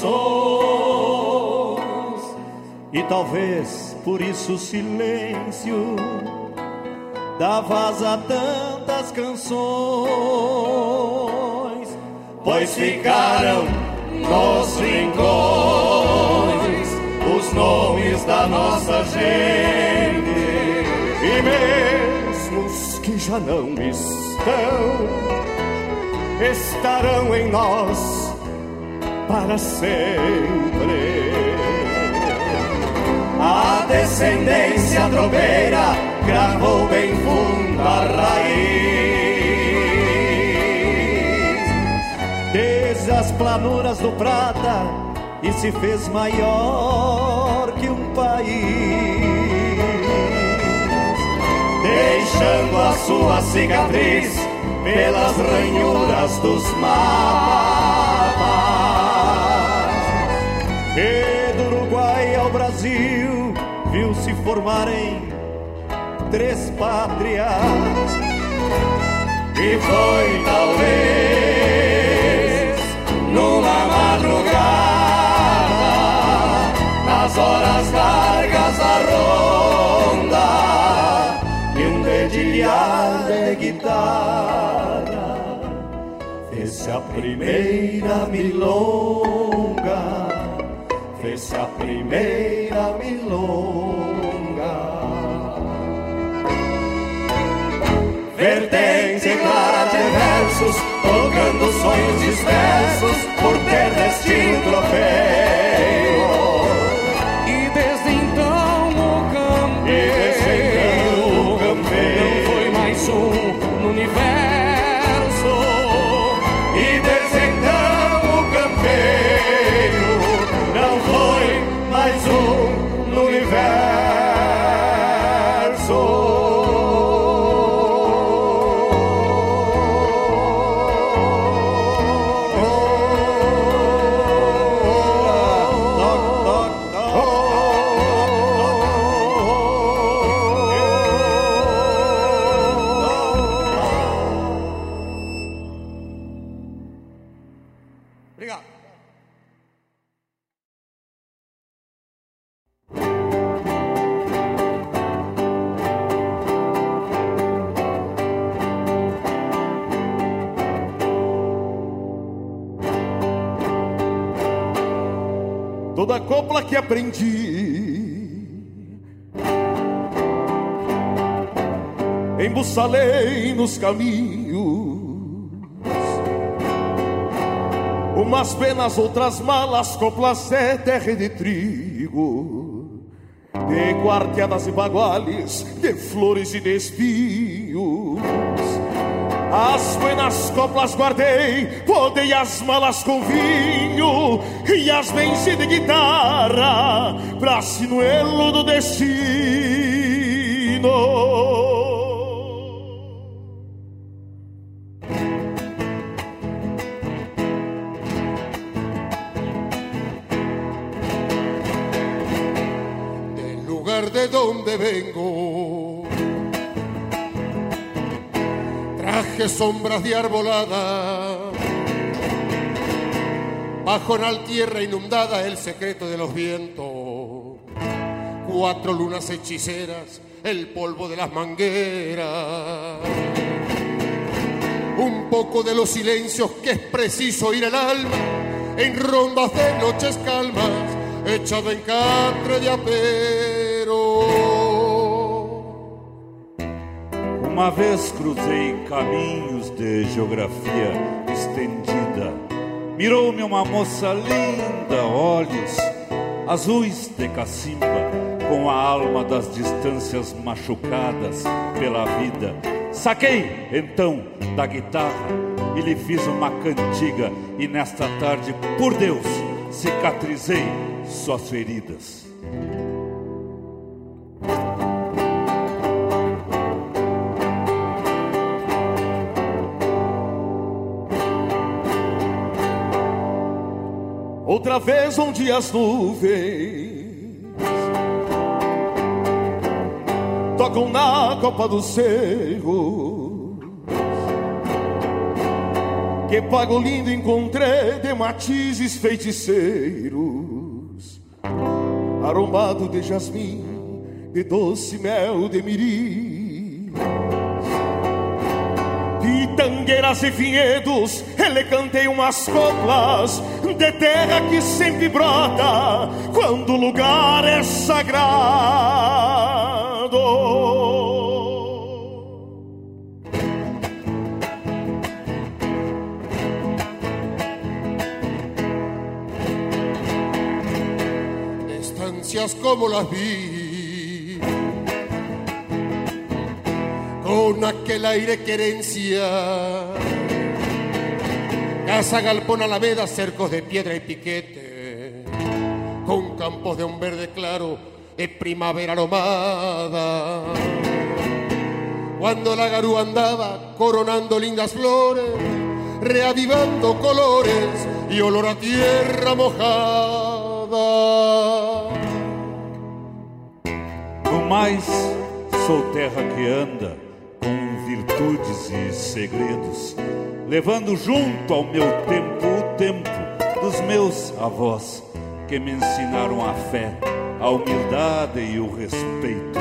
corações. E talvez por isso o silêncio dá vaza a tantas canções, pois ficaram nos rincões os nomes da nossa gente e mesmo os que já não estão estarão em nós para sempre. A descendência tropeira gravou bem fundo a raiz. Desde as planuras do Prata e se fez maior que um país, deixando a sua cicatriz pelas ranhuras dos mapas. Do Uruguai ao Brasil viu se formarem três pátrias. E foi talvez numa madrugada, nas horas largas da ronda, e um dedilhar de guitarra fez-se a primeira milonga, fez-se a primeira milonga. vertente clara de versos, tocando sonhos dispersos por ter destino troféu. Copla que aprendi. Embussalei nos caminhos. Umas penas, outras malas, coplas é terra de trigo. De quarteadas e baguales, de flores e de espinhos as buenas coplas guardei, podei as malas com vinho e as benci de guitarra pra sinuelo do destino. Sombras de arbolada. La tierra inundada el secreto de los vientos. Cuatro lunas hechiceras, el polvo de las mangueras. Un poco de los silencios que es preciso ir al alma en rondas de noches calmas, echado en catre de apero. Uma vez cruzei caminhos de geografia estendida. Mirou-me uma moça linda, olhos azuis de cacimba, com a alma das distâncias machucadas pela vida. Saquei então da guitarra e lhe fiz uma cantiga, e nesta tarde, por Deus, cicatrizei suas feridas. Outra vez onde as nuvens tocam na copa do cerro. Que pago lindo encontrei de matizes feiticeiros, arombado de jasmim, de doce mel de mirim. Tangueiras e vinhedos, ele cantei umas coplas de terra que sempre brota quando o lugar é sagrado. Estancias como las vi, con aquel aire querencia. Casa Galpón Alameda, cercos de piedra y piquete, con campos de un verde claro de primavera aromada. Cuando la garúa andaba coronando lindas flores, reavivando colores y olor a tierra mojada. No mais, sou terra que anda virtudes e segredos, levando junto ao meu tempo o tempo dos meus avós que me ensinaram a fé, a humildade e o respeito.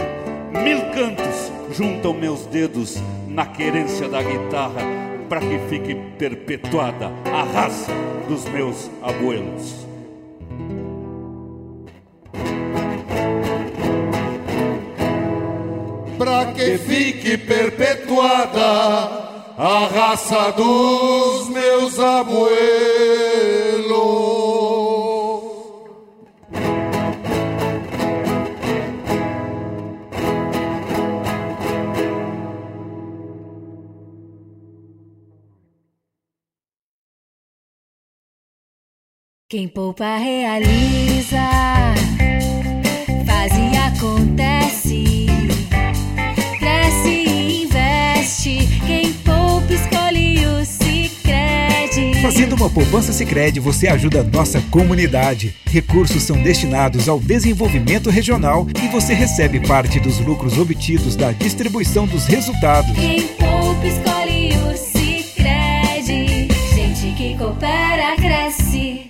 Mil cantos juntam meus dedos na querência da guitarra para que fique perpetuada a raça dos meus abuelos. Que fique perpetuada a raça dos meus abuelos. Quem poupa realiza, faz e acontece. Fazendo uma poupança Sicredi, você ajuda a nossa comunidade. Recursos são destinados ao desenvolvimento regional e você recebe parte dos lucros obtidos da distribuição dos resultados. Quem poupa escolhe o Sicredi. Gente que coopera cresce.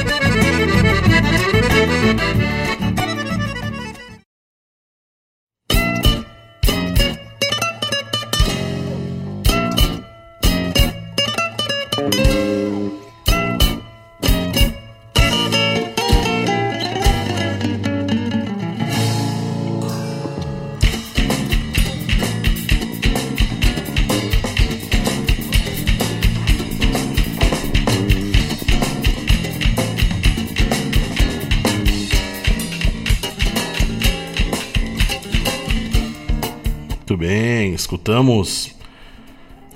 Escutamos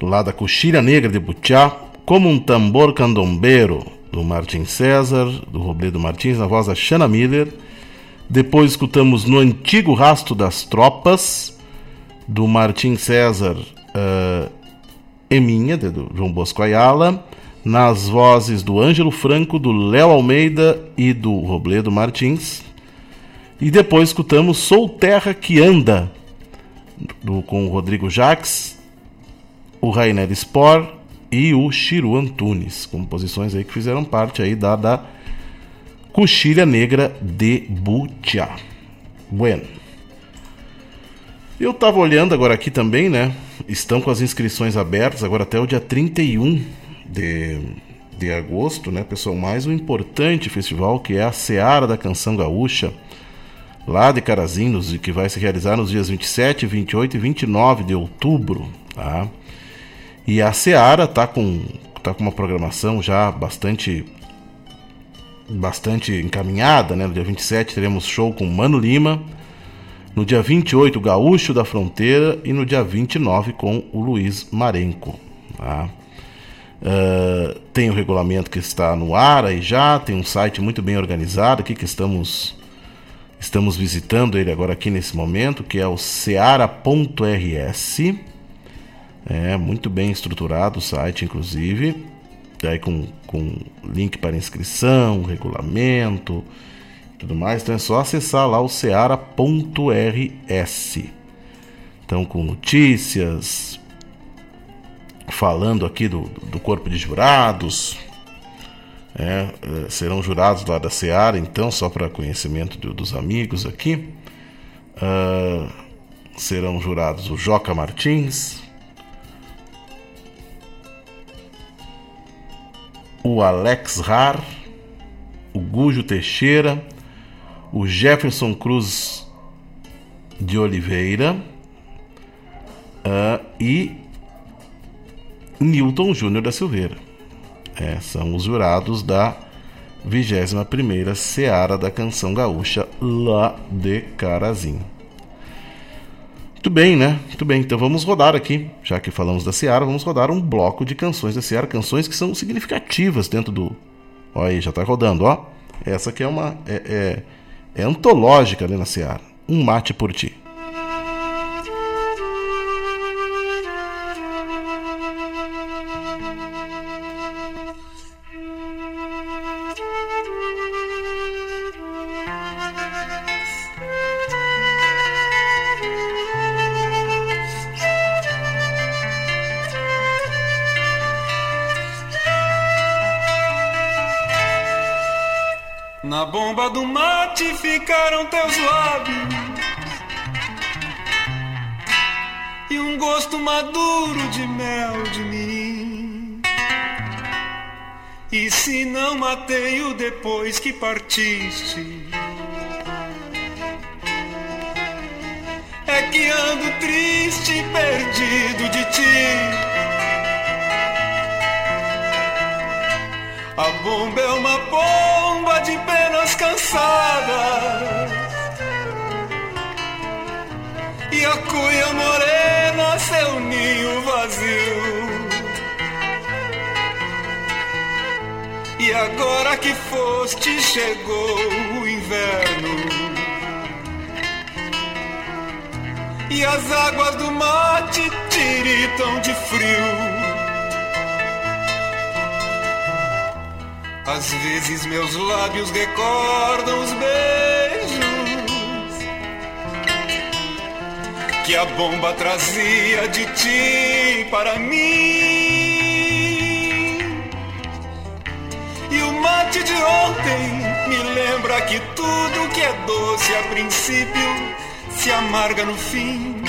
lá da Coxilha Negra de Butiá, como um tambor candombeiro, do Martin César, do Robledo Martins, na voz da Shanna Miller. Depois escutamos No Antigo Rasto das Tropas, do Martin César uh, Eminha, do João Bosco Ayala, nas vozes do Ângelo Franco, do Léo Almeida e do Robledo Martins. E depois escutamos Sou Terra que Anda, do, com o Rodrigo Jaques, o Rainer Spor e o Chiru Antunes, composições aí que fizeram parte aí da, da Coxilha Negra de Butiá. Bueno. Eu tava olhando agora aqui também, né? Estão com as inscrições abertas agora até o dia 31 de, de agosto, né, pessoal? Mais um importante festival que é a Seara da Canção Gaúcha lá de Carazinhos, e que vai se realizar nos dias 27, 28 e 29 de outubro, tá? E a Seara tá com, tá com uma programação já bastante bastante encaminhada, né? No dia 27 teremos show com Mano Lima, no dia 28 Gaúcho da Fronteira e no dia 29 com o Luiz Marenco, tá? Uh, tem o regulamento que está no ar aí já, tem um site muito bem organizado aqui que estamos Estamos visitando ele agora aqui nesse momento, que é o seara.rs. É muito bem estruturado o site, inclusive. Daí com, com link para inscrição, regulamento, tudo mais. Então é só acessar lá o seara.rs. Então com notícias, falando aqui do, do corpo de jurados, é, é, serão jurados lá da Seara, então, só para conhecimento do, dos amigos aqui. Uh, serão jurados o Joca Martins, o Alex Rar, o Gujo Teixeira, o Jefferson Cruz de Oliveira uh, e Newton Júnior da Silveira. É, são os jurados da 21ª Seara da Canção Gaúcha lá de Carazinho. Muito bem, né? Muito bem, então vamos rodar aqui, já que falamos da Seara, vamos rodar um bloco de canções da Seara, canções que são significativas dentro do. Olha aí, já tá rodando, ó. Essa aqui é uma. É, é, é antológica ali na Seara. Um mate por ti. Ficaram teus lábios e um gosto maduro de mel de mim. E se não matei-o depois que partiste, é que ando triste e perdido de ti. A bomba é uma bomba de penas cansadas. E a cuia morena seu ninho vazio. E agora que foste chegou o inverno. E as águas do mate tiritam de frio Às vezes meus lábios recordam os beijos que a bomba trazia de ti para mim. E o mate de ontem me lembra que tudo que é doce a princípio se amarga no fim.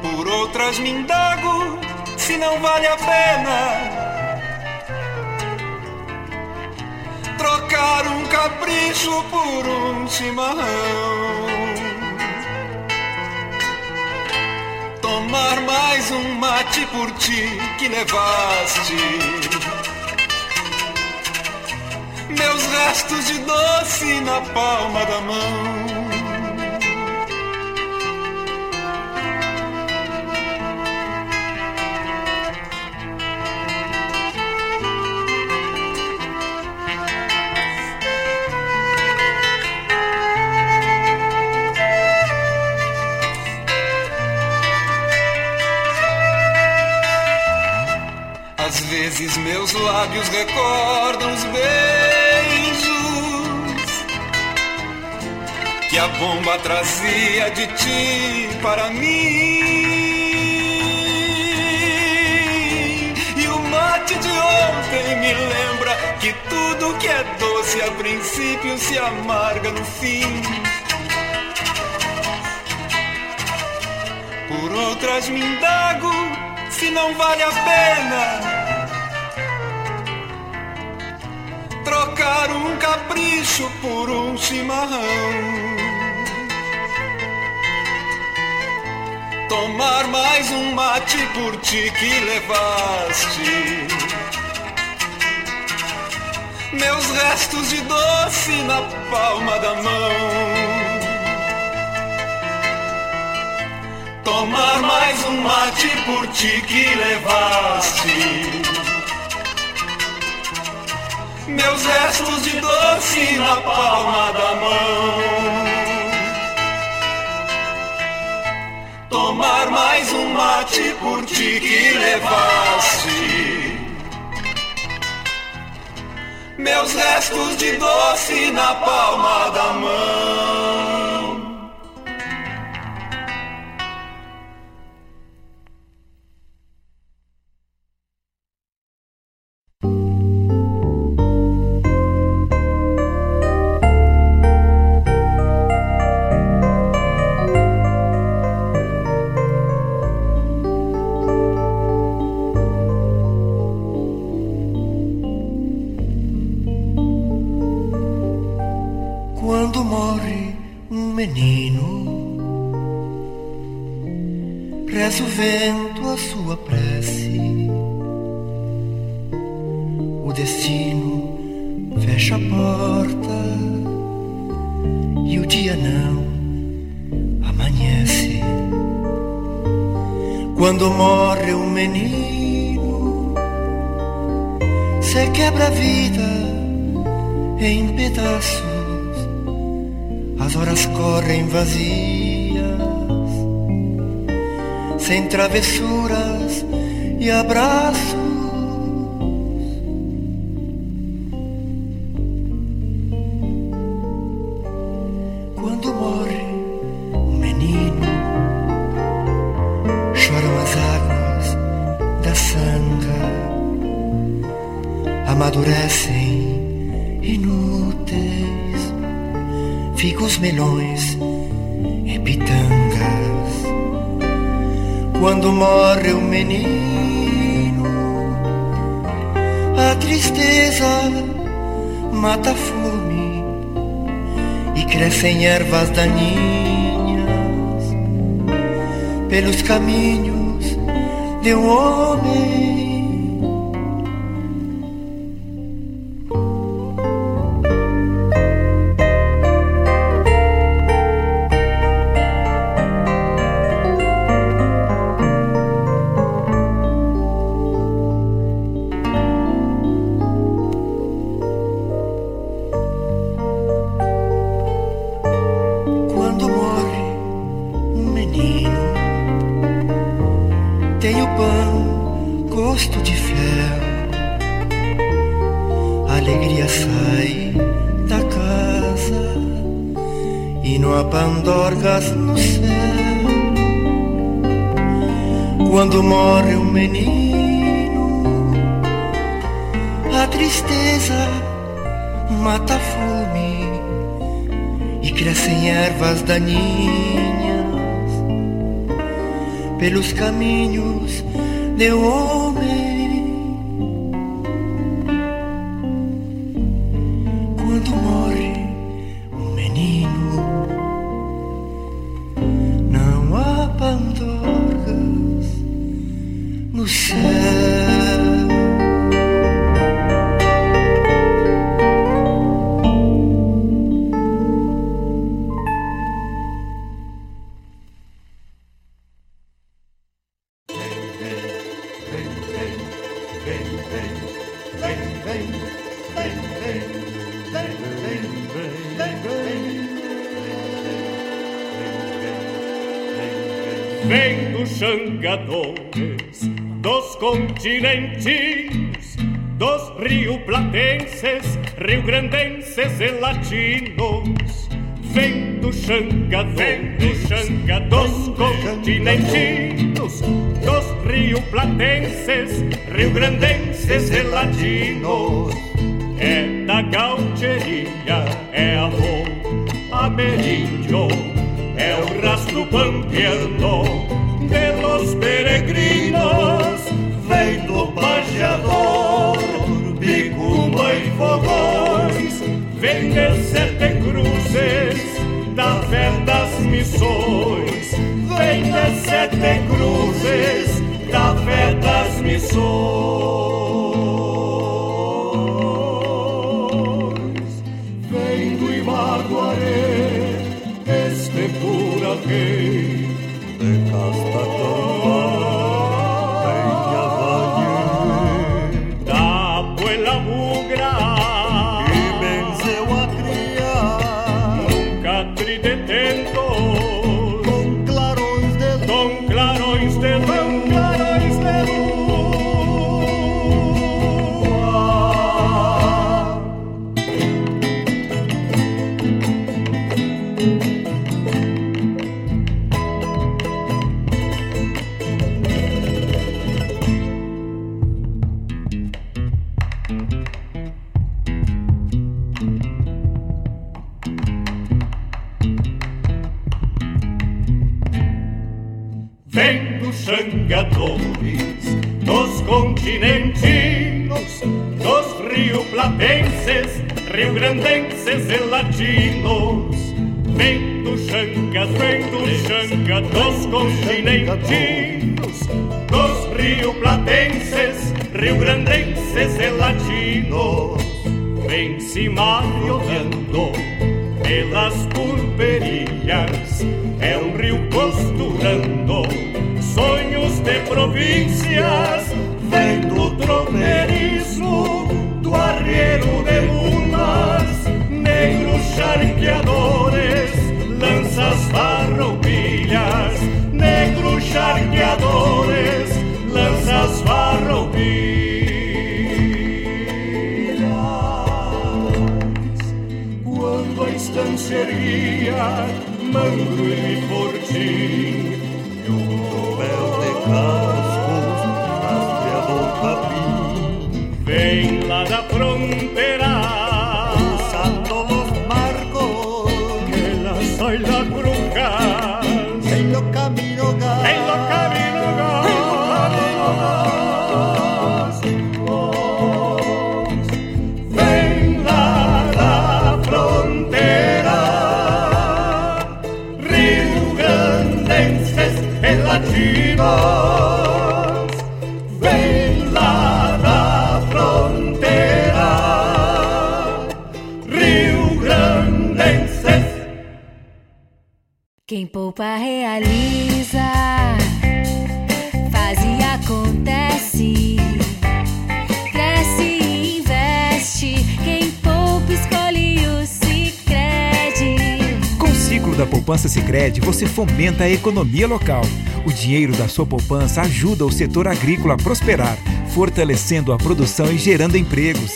Por outras me indago se não vale a pena trocar um capricho por um chimarrão. Tomar mais um mate por ti que levaste. Meus restos de doce na palma da mão. Vezes meus lábios recordam os beijos que a bomba trazia de ti para mim. E o mate de ontem me lembra que tudo que é doce a princípio se amarga no fim. Por outras me indago se não vale a pena trocar um capricho por um chimarrão. Tomar mais um mate por ti que levaste. Meus restos de doce na palma da mão. Tomar mais um mate por ti que levaste meus restos de doce na palma da mão. Tomar mais um mate por ti que levaste. Meus restos de doce na palma da mão. love is through Quando morre um menino, a tristeza mata a fome e crescem ervas daninhas. Pelos caminhos de ouro Poupa realiza, faz e acontece, cresce e investe. Quem poupa escolhe o Sicredi. Com o ciclo da poupança Sicredi, você fomenta a economia local. O dinheiro da sua poupança ajuda o setor agrícola a prosperar, fortalecendo a produção e gerando empregos.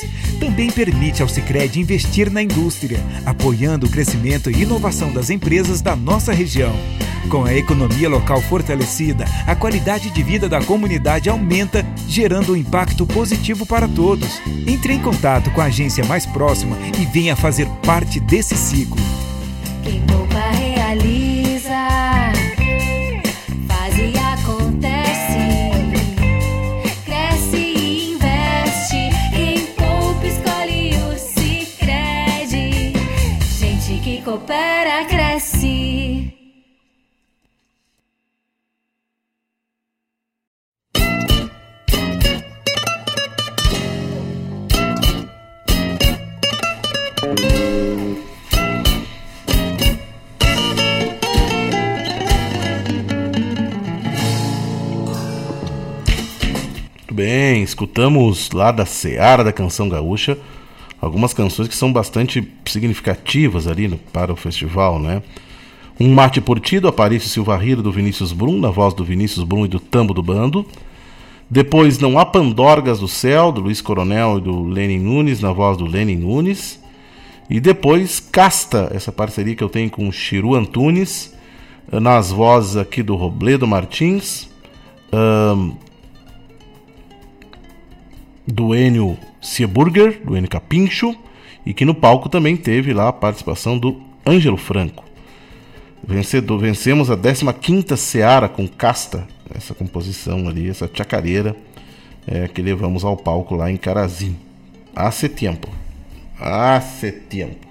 Também permite ao Sicredi investir na indústria, apoiando o crescimento e inovação das empresas da nossa região. Com a economia local fortalecida, a qualidade de vida da comunidade aumenta, gerando um impacto positivo para todos. Entre em contato com a agência mais próxima e venha fazer parte desse ciclo. Escutamos lá da Seara da Canção Gaúcha algumas canções que são bastante significativas ali no, para o festival, né? Um Mate por Ti, do Aparício Silva Riro, do Vinícius Brum, na voz do Vinícius Brum e do Tambo do Bando. Depois Não Há Pandorgas do Céu, do Luiz Coronel e do Lenin Nunes, na voz do Lenin Nunes. E depois Casta, essa parceria que eu tenho com o Chiru Antunes, nas vozes aqui do Robledo Martins, ahn, do Enio Seburger, do Enio Capincho, e que no palco também teve lá a participação do Ângelo Franco. Vencedor, vencemos a 15ª Seara com Casta, essa composição ali, essa chacareira é, que levamos ao palco lá em Carazim. Hace tempo. Hace tempo.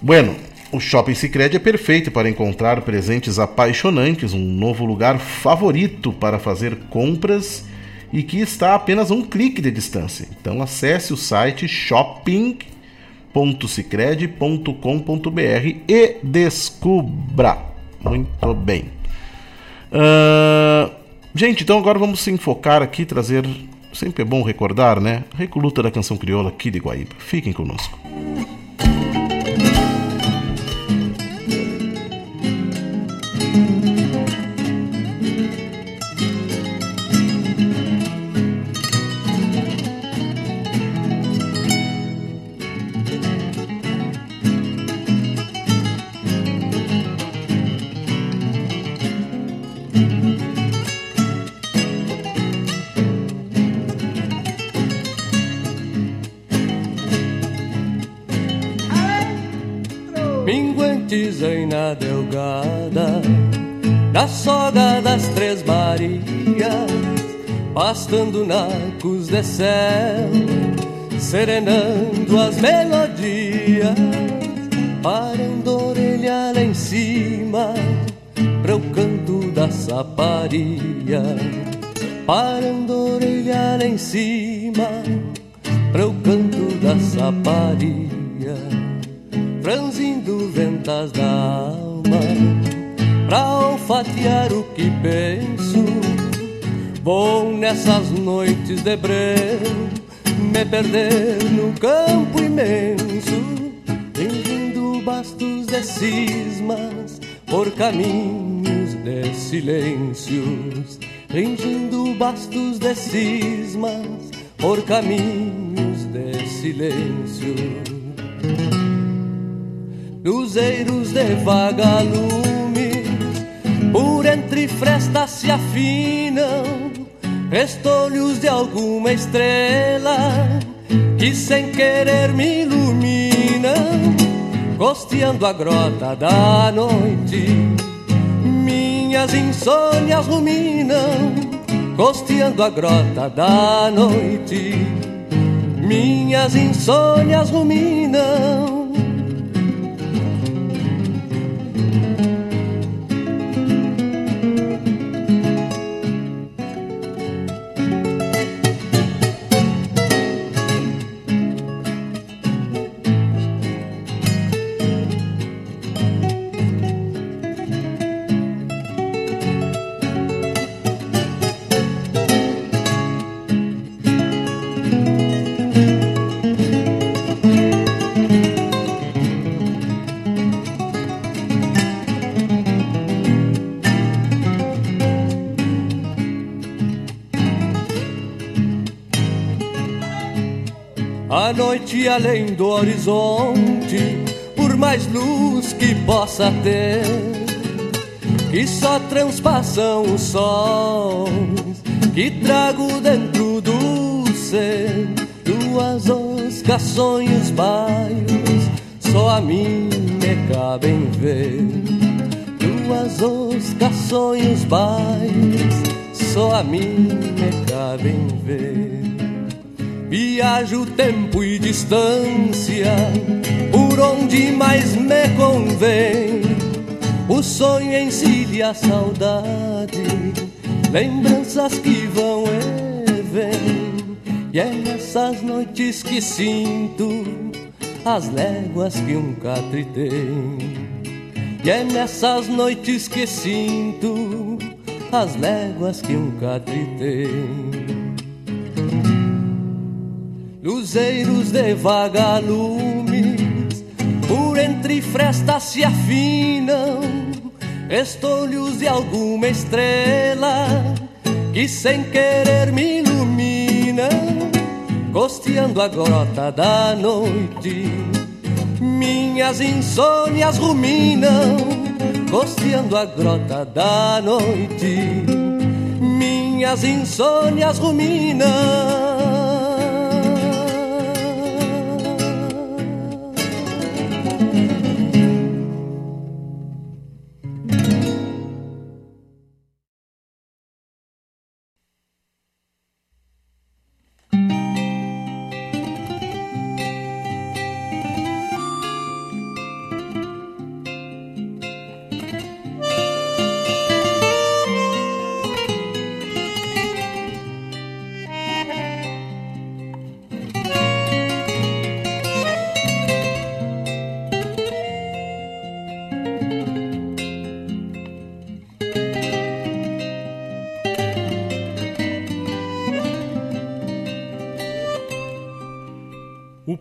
Bueno, o Shopping Sicredi é perfeito para encontrar presentes apaixonantes, um novo lugar favorito para fazer compras e que está a apenas um clique de distância. Então acesse o site shopping.sicredi.com.br e descubra. Muito bem. Ah, gente, então agora vamos se enfocar aqui, trazer. Sempre é bom recordar, né? Recoluta da canção crioula aqui de Guaíba. Fiquem conosco. Minguantes na delgada, na soga das Três Marias, pastando nacos de céu, serenando as melodias, parando orelha lá em cima, para o canto da saparia, parando orelha lá em cima, para o canto da saparia franzindo ventas da alma, pra olfatear o que penso. Vou nessas noites de breu me perder no campo imenso, fingindo bastos de cismas por caminhos de silêncios, fingindo bastos de cismas por caminhos de silêncios luzeiros de vagalumes, por entre frestas se afinam, restolhos de alguma estrela que sem querer me iluminam, costeando a grota da noite. Minhas insônias ruminam, costeando a grota da noite. Minhas insônias ruminam noite além do horizonte, por mais luz que possa ter, que só transpassam os sons que trago dentro do ser. Duas oscas, sonhos, baios, só a mim me cabem ver. Duas oscas, sonhos, baios, só a mim me cabem ver. Viajo tempo e distância por onde mais me convém. O sonho encilha a saudade, lembranças que vão e vêm. E é nessas noites que sinto as léguas que um catre tem. E é nessas noites que sinto as léguas que um catre tem luzeiros de vagalumes, por entre frestas se afinam, estolhos de alguma estrela que sem querer me ilumina, costeando a grota da noite. Minhas insônias ruminam, costeando a grota da noite. Minhas insônias ruminam.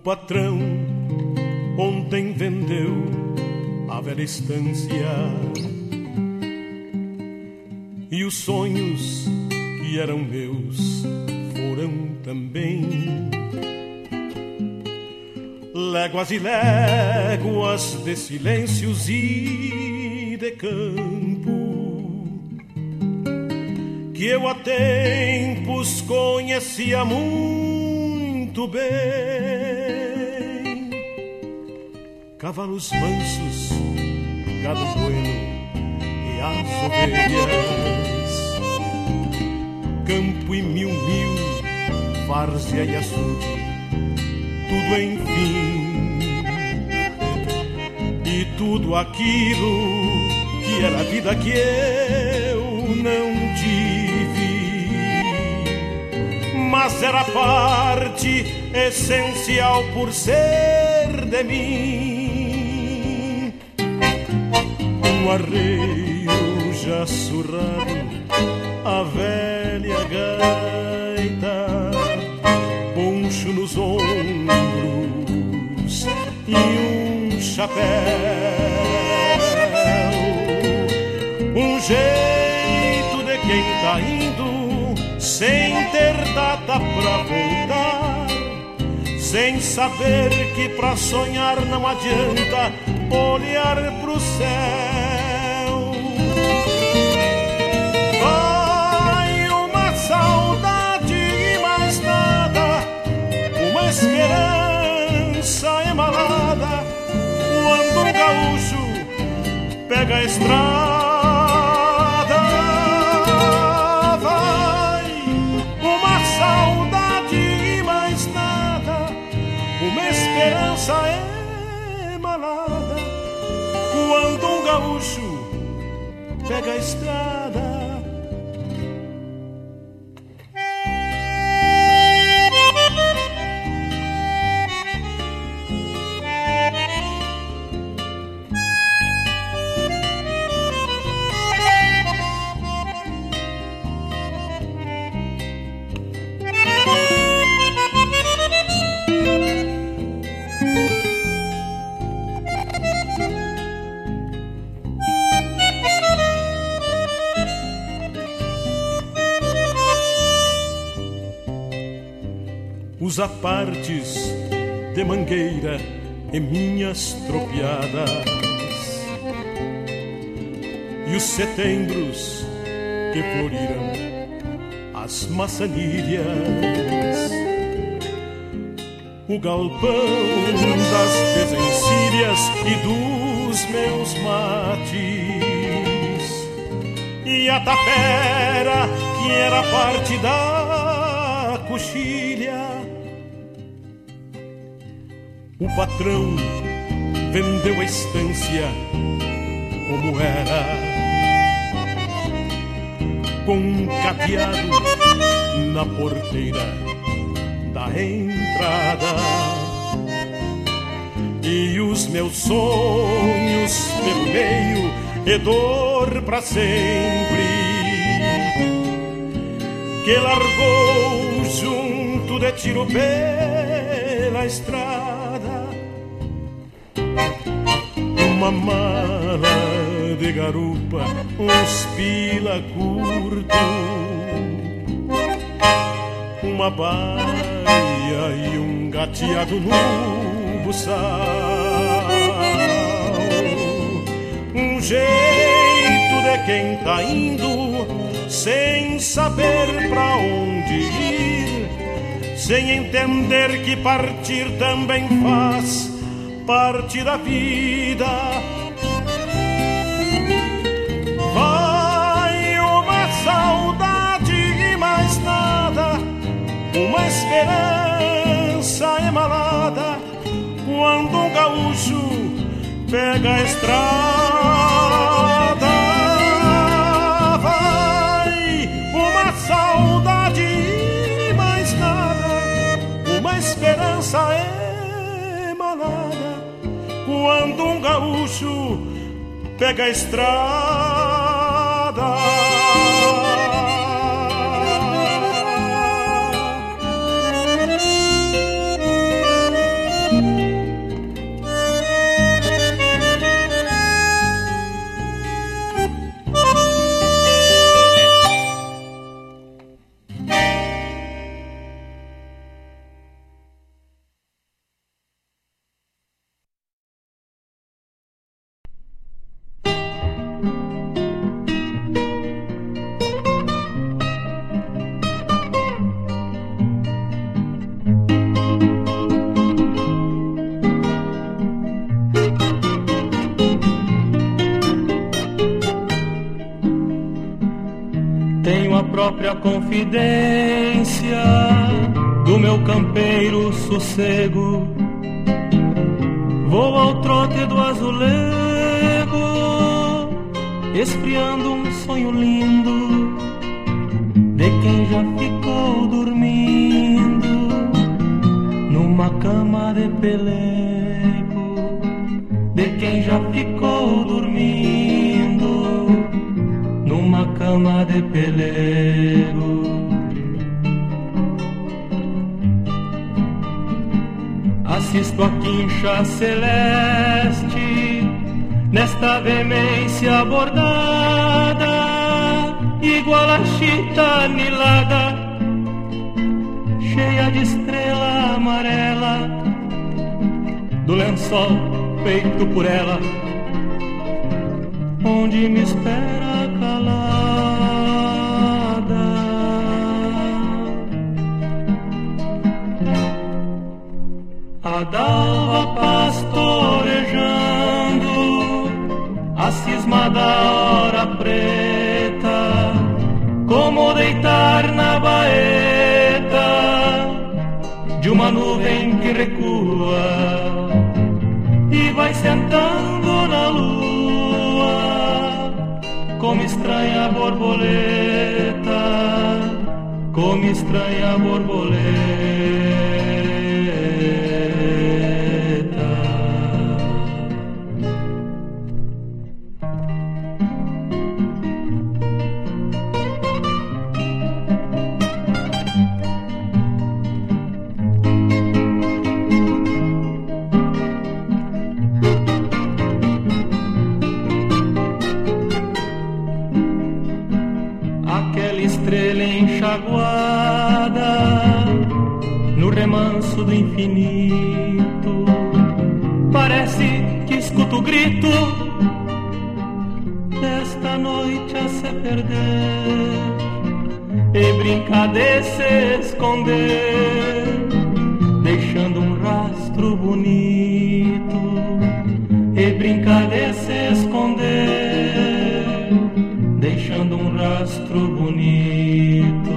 Patrão ontem vendeu a velha estância e os sonhos que eram meus foram também. Léguas e léguas de silêncios e de campo que eu há tempos conhecia muito bem cavalos mansos, gado bueno e as ovelhas, campo e mil mil, várzea e açude, tudo enfim, e tudo aquilo que era vida que eu não tive, mas era parte essencial por ser de mim. Um arreio já surrado, a velha gaita, poncho nos ombros e um chapéu. Um jeito de quem tá indo sem ter data pra voltar, sem saber que pra sonhar não adianta olhar pro céu. Gaúcho pega a estrada. Vai uma saudade e mais nada, uma esperança emalada quando um gaúcho pega a estrada. Os apartes de mangueira e minhas tropiadas. E os setembros que floriram as maçanilhas. O galpão das desencilhas e dos meus mates. E a tapera que era parte da o patrão vendeu a estância como era, com um cadeado na porteira da entrada. E os meus sonhos pelo meio e dor pra sempre, que largou junto de tiro pela estrada uma mala de garupa, uns pila curto, uma baia e um gateado no buçal, um jeito de quem tá indo sem saber pra onde ir, sem entender que partir também faz parte da vida. Vai uma saudade e mais nada, uma esperança emalada quando um gaúcho pega a estrada. Quando um gaúcho pega a estrada. zegu quincha celeste nesta veemência bordada, igual a chita anilada, cheia de estrela amarela, do lençol feito por ela, estranha borboleta, como estranha borboleta. Esconder, deixando um rastro bonito e brincar de se esconder deixando um rastro bonito.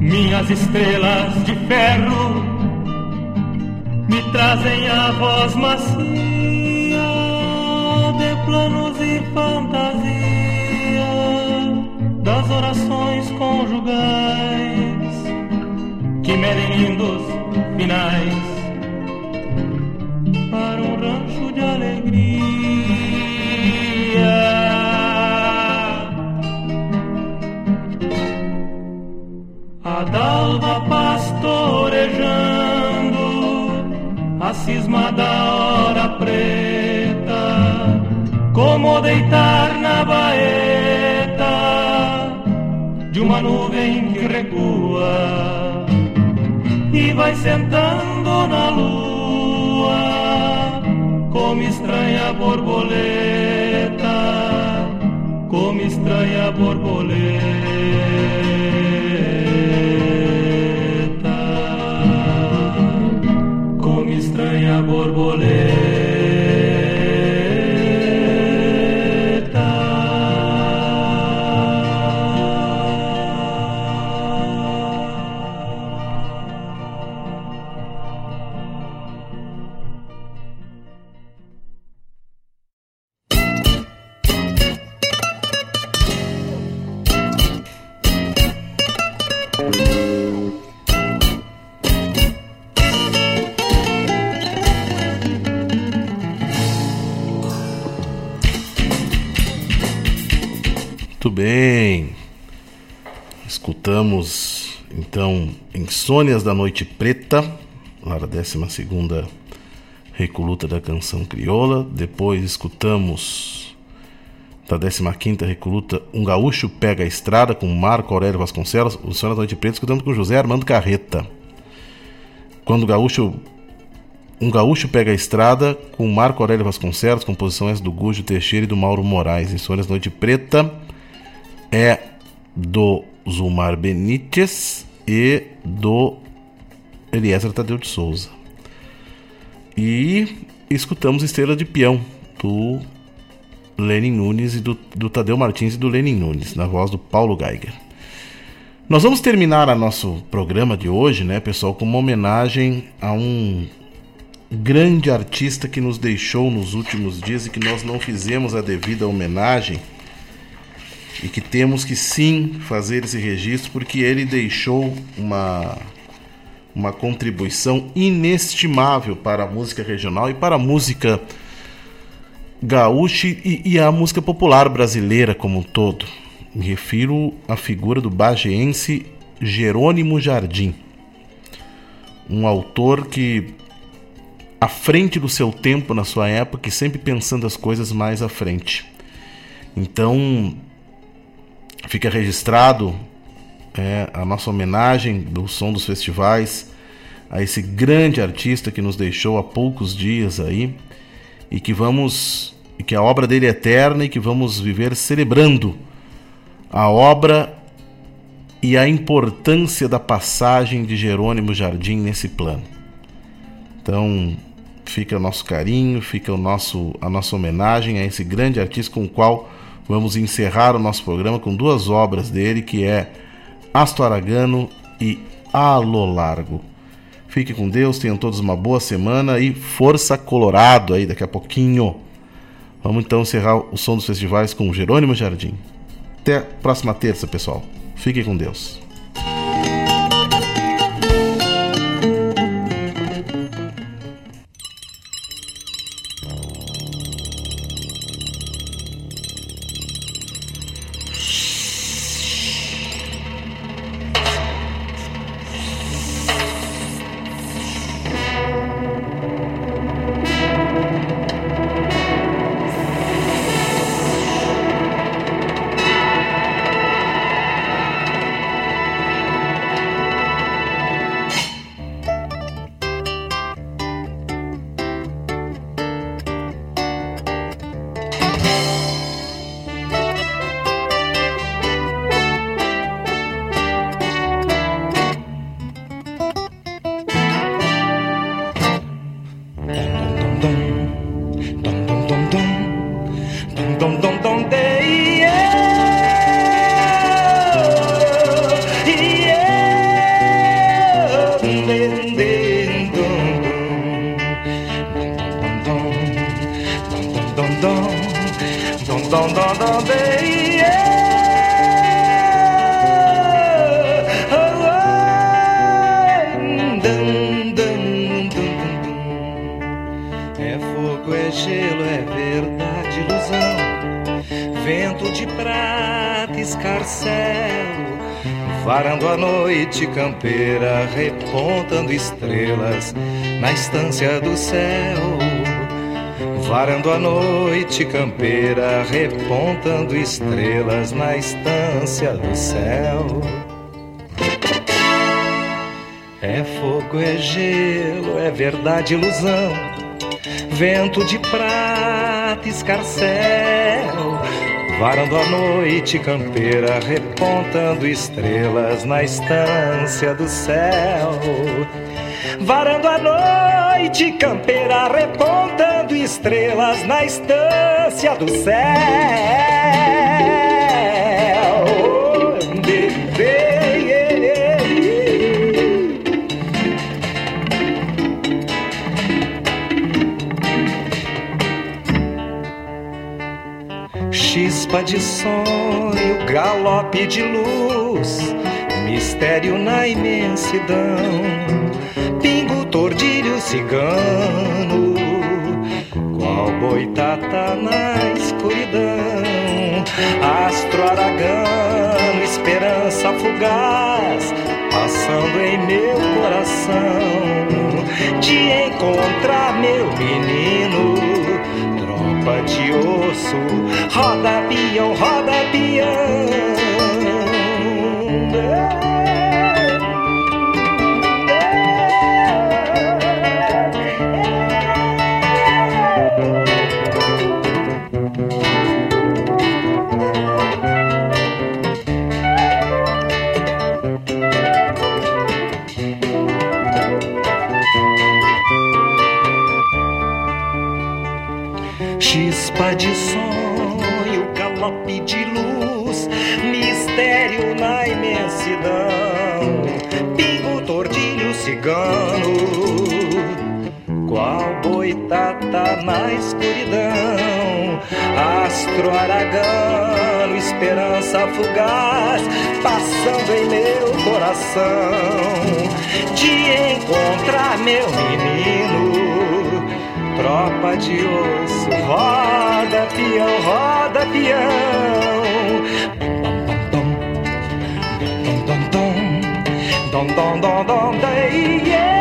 Minhas estrelas de ferro me trazem a voz macia Insônias da Noite Preta, lá da 12 Recoluta da Canção Crioula. Depois escutamos da 15 Recoluta Um Gaúcho Pega a Estrada com Marco Aurélio Vasconcelos. O Insônias da Noite Preta escutamos com José Armando Carreta. Quando o Gaúcho um gaúcho pega a estrada com Marco Aurélio Vasconcelos, composições do Gujo Teixeira e do Mauro Moraes. Insônias Noite Preta é do Zumar Benítez e do Eliezer Tadeu de Souza. E escutamos Estrela de Peão, do Lenin Nunes e do, do Tadeu Martins e do Lenin Nunes, na voz do Paulo Geiger. Nós vamos terminar o nosso programa de hoje, né, pessoal, com uma homenagem a um grande artista que nos deixou nos últimos dias e que nós não fizemos a devida homenagem e que temos que sim fazer esse registro porque ele deixou uma uma contribuição inestimável para a música regional e para a música gaúcha e, e a música popular brasileira como um todo. Me refiro à figura do bageense Jerônimo Jardim, um autor que à frente do seu tempo na sua época e sempre pensando as coisas mais à frente. Então, fica registrado é, a nossa homenagem do som dos festivais a esse grande artista que nos deixou há poucos dias aí e que vamos e que a obra dele é eterna e que vamos viver celebrando a obra e a importância da passagem de Jerônimo Jardim nesse plano. Então, fica o nosso carinho, fica o nosso a nossa homenagem a esse grande artista com o qual vamos encerrar o nosso programa com duas obras dele, que é Asto Aragano e Alo Largo. Fique com Deus, tenham todos uma boa semana e força Colorado aí daqui a pouquinho. Vamos então encerrar o som dos festivais com Jerônimo Jardim. Até a próxima terça, pessoal. Fiquem com Deus. Estrelas na estância do céu. Varando a noite campeira, repontando estrelas na estância do céu. É fogo, é gelo, é verdade, ilusão. Vento de prata, escarcel. Varando a noite campeira, repontando estrelas na estância do céu. Varando a noite campeira, repontando estrelas na estância do céu. Chispa de sonho, galope de luz, mistério na imensidão, tordilho, cigano, qual boitata na escuridão, astro aragano, esperança fugaz, passando em meu coração, de encontrar meu menino tropa de osso, roda peão, roda peão. Chispa de sonho galope de luz, mistério na imensidão, pingo, tordilho, cigano, qual boitata na escuridão, astro aragano, esperança fugaz, passando em meu coração, de encontrar meu menino tropa de osso, roda peão, roda peão. Dom, dom, dom, dom, dom, dom, dom, dom, yeah. yeah.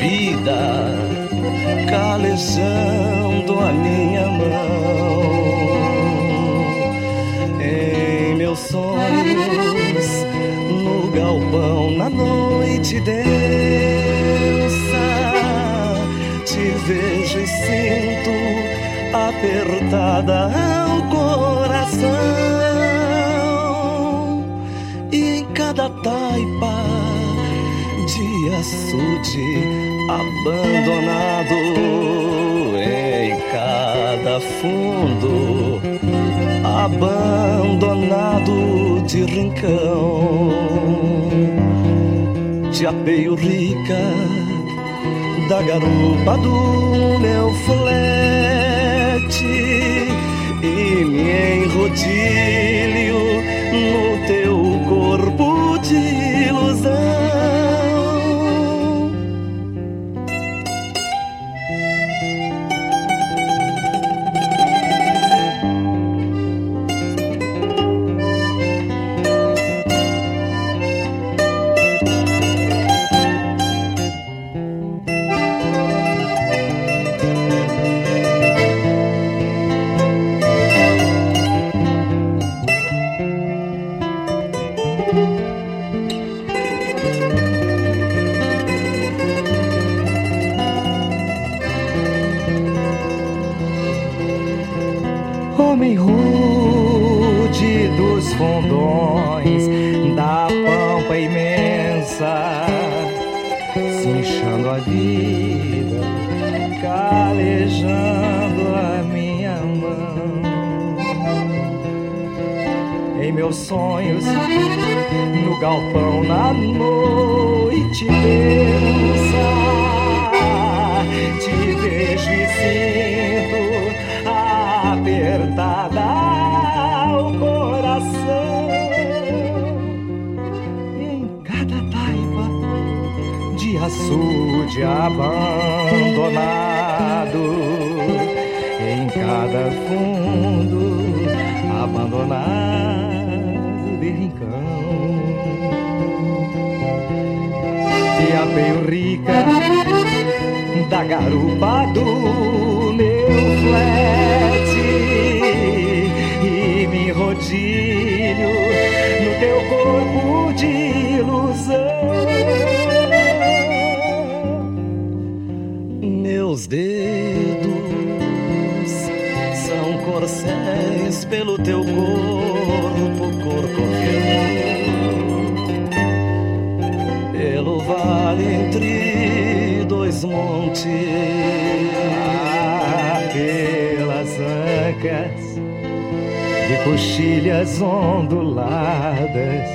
Vida, calejando a minha mão. Em meus sonhos, no galpão, na noite densa, te vejo e sinto apertada ao coração. E em cada taipa de açude abandonado, em cada fundo abandonado de rincão, de apeio rica da garupa do meu flete e me enrodilho no teu corpo de galpão, na noite densa, te vejo e sinto apertada o coração. Em cada taipa de açude abandonado, em cada fundo abandonado rincão. E a peio rica da garupa do meu flat e me rodilho no teu corpo de ilusão. Meus dedos são corcéis pelo teu corpo corcovedo vale entre dois montes, pelas ancas de coxilhas onduladas,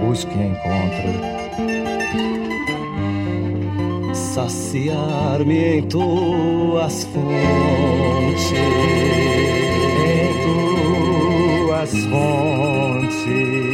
busque encontro. Saciar-me em tuas fontes, em tuas fontes.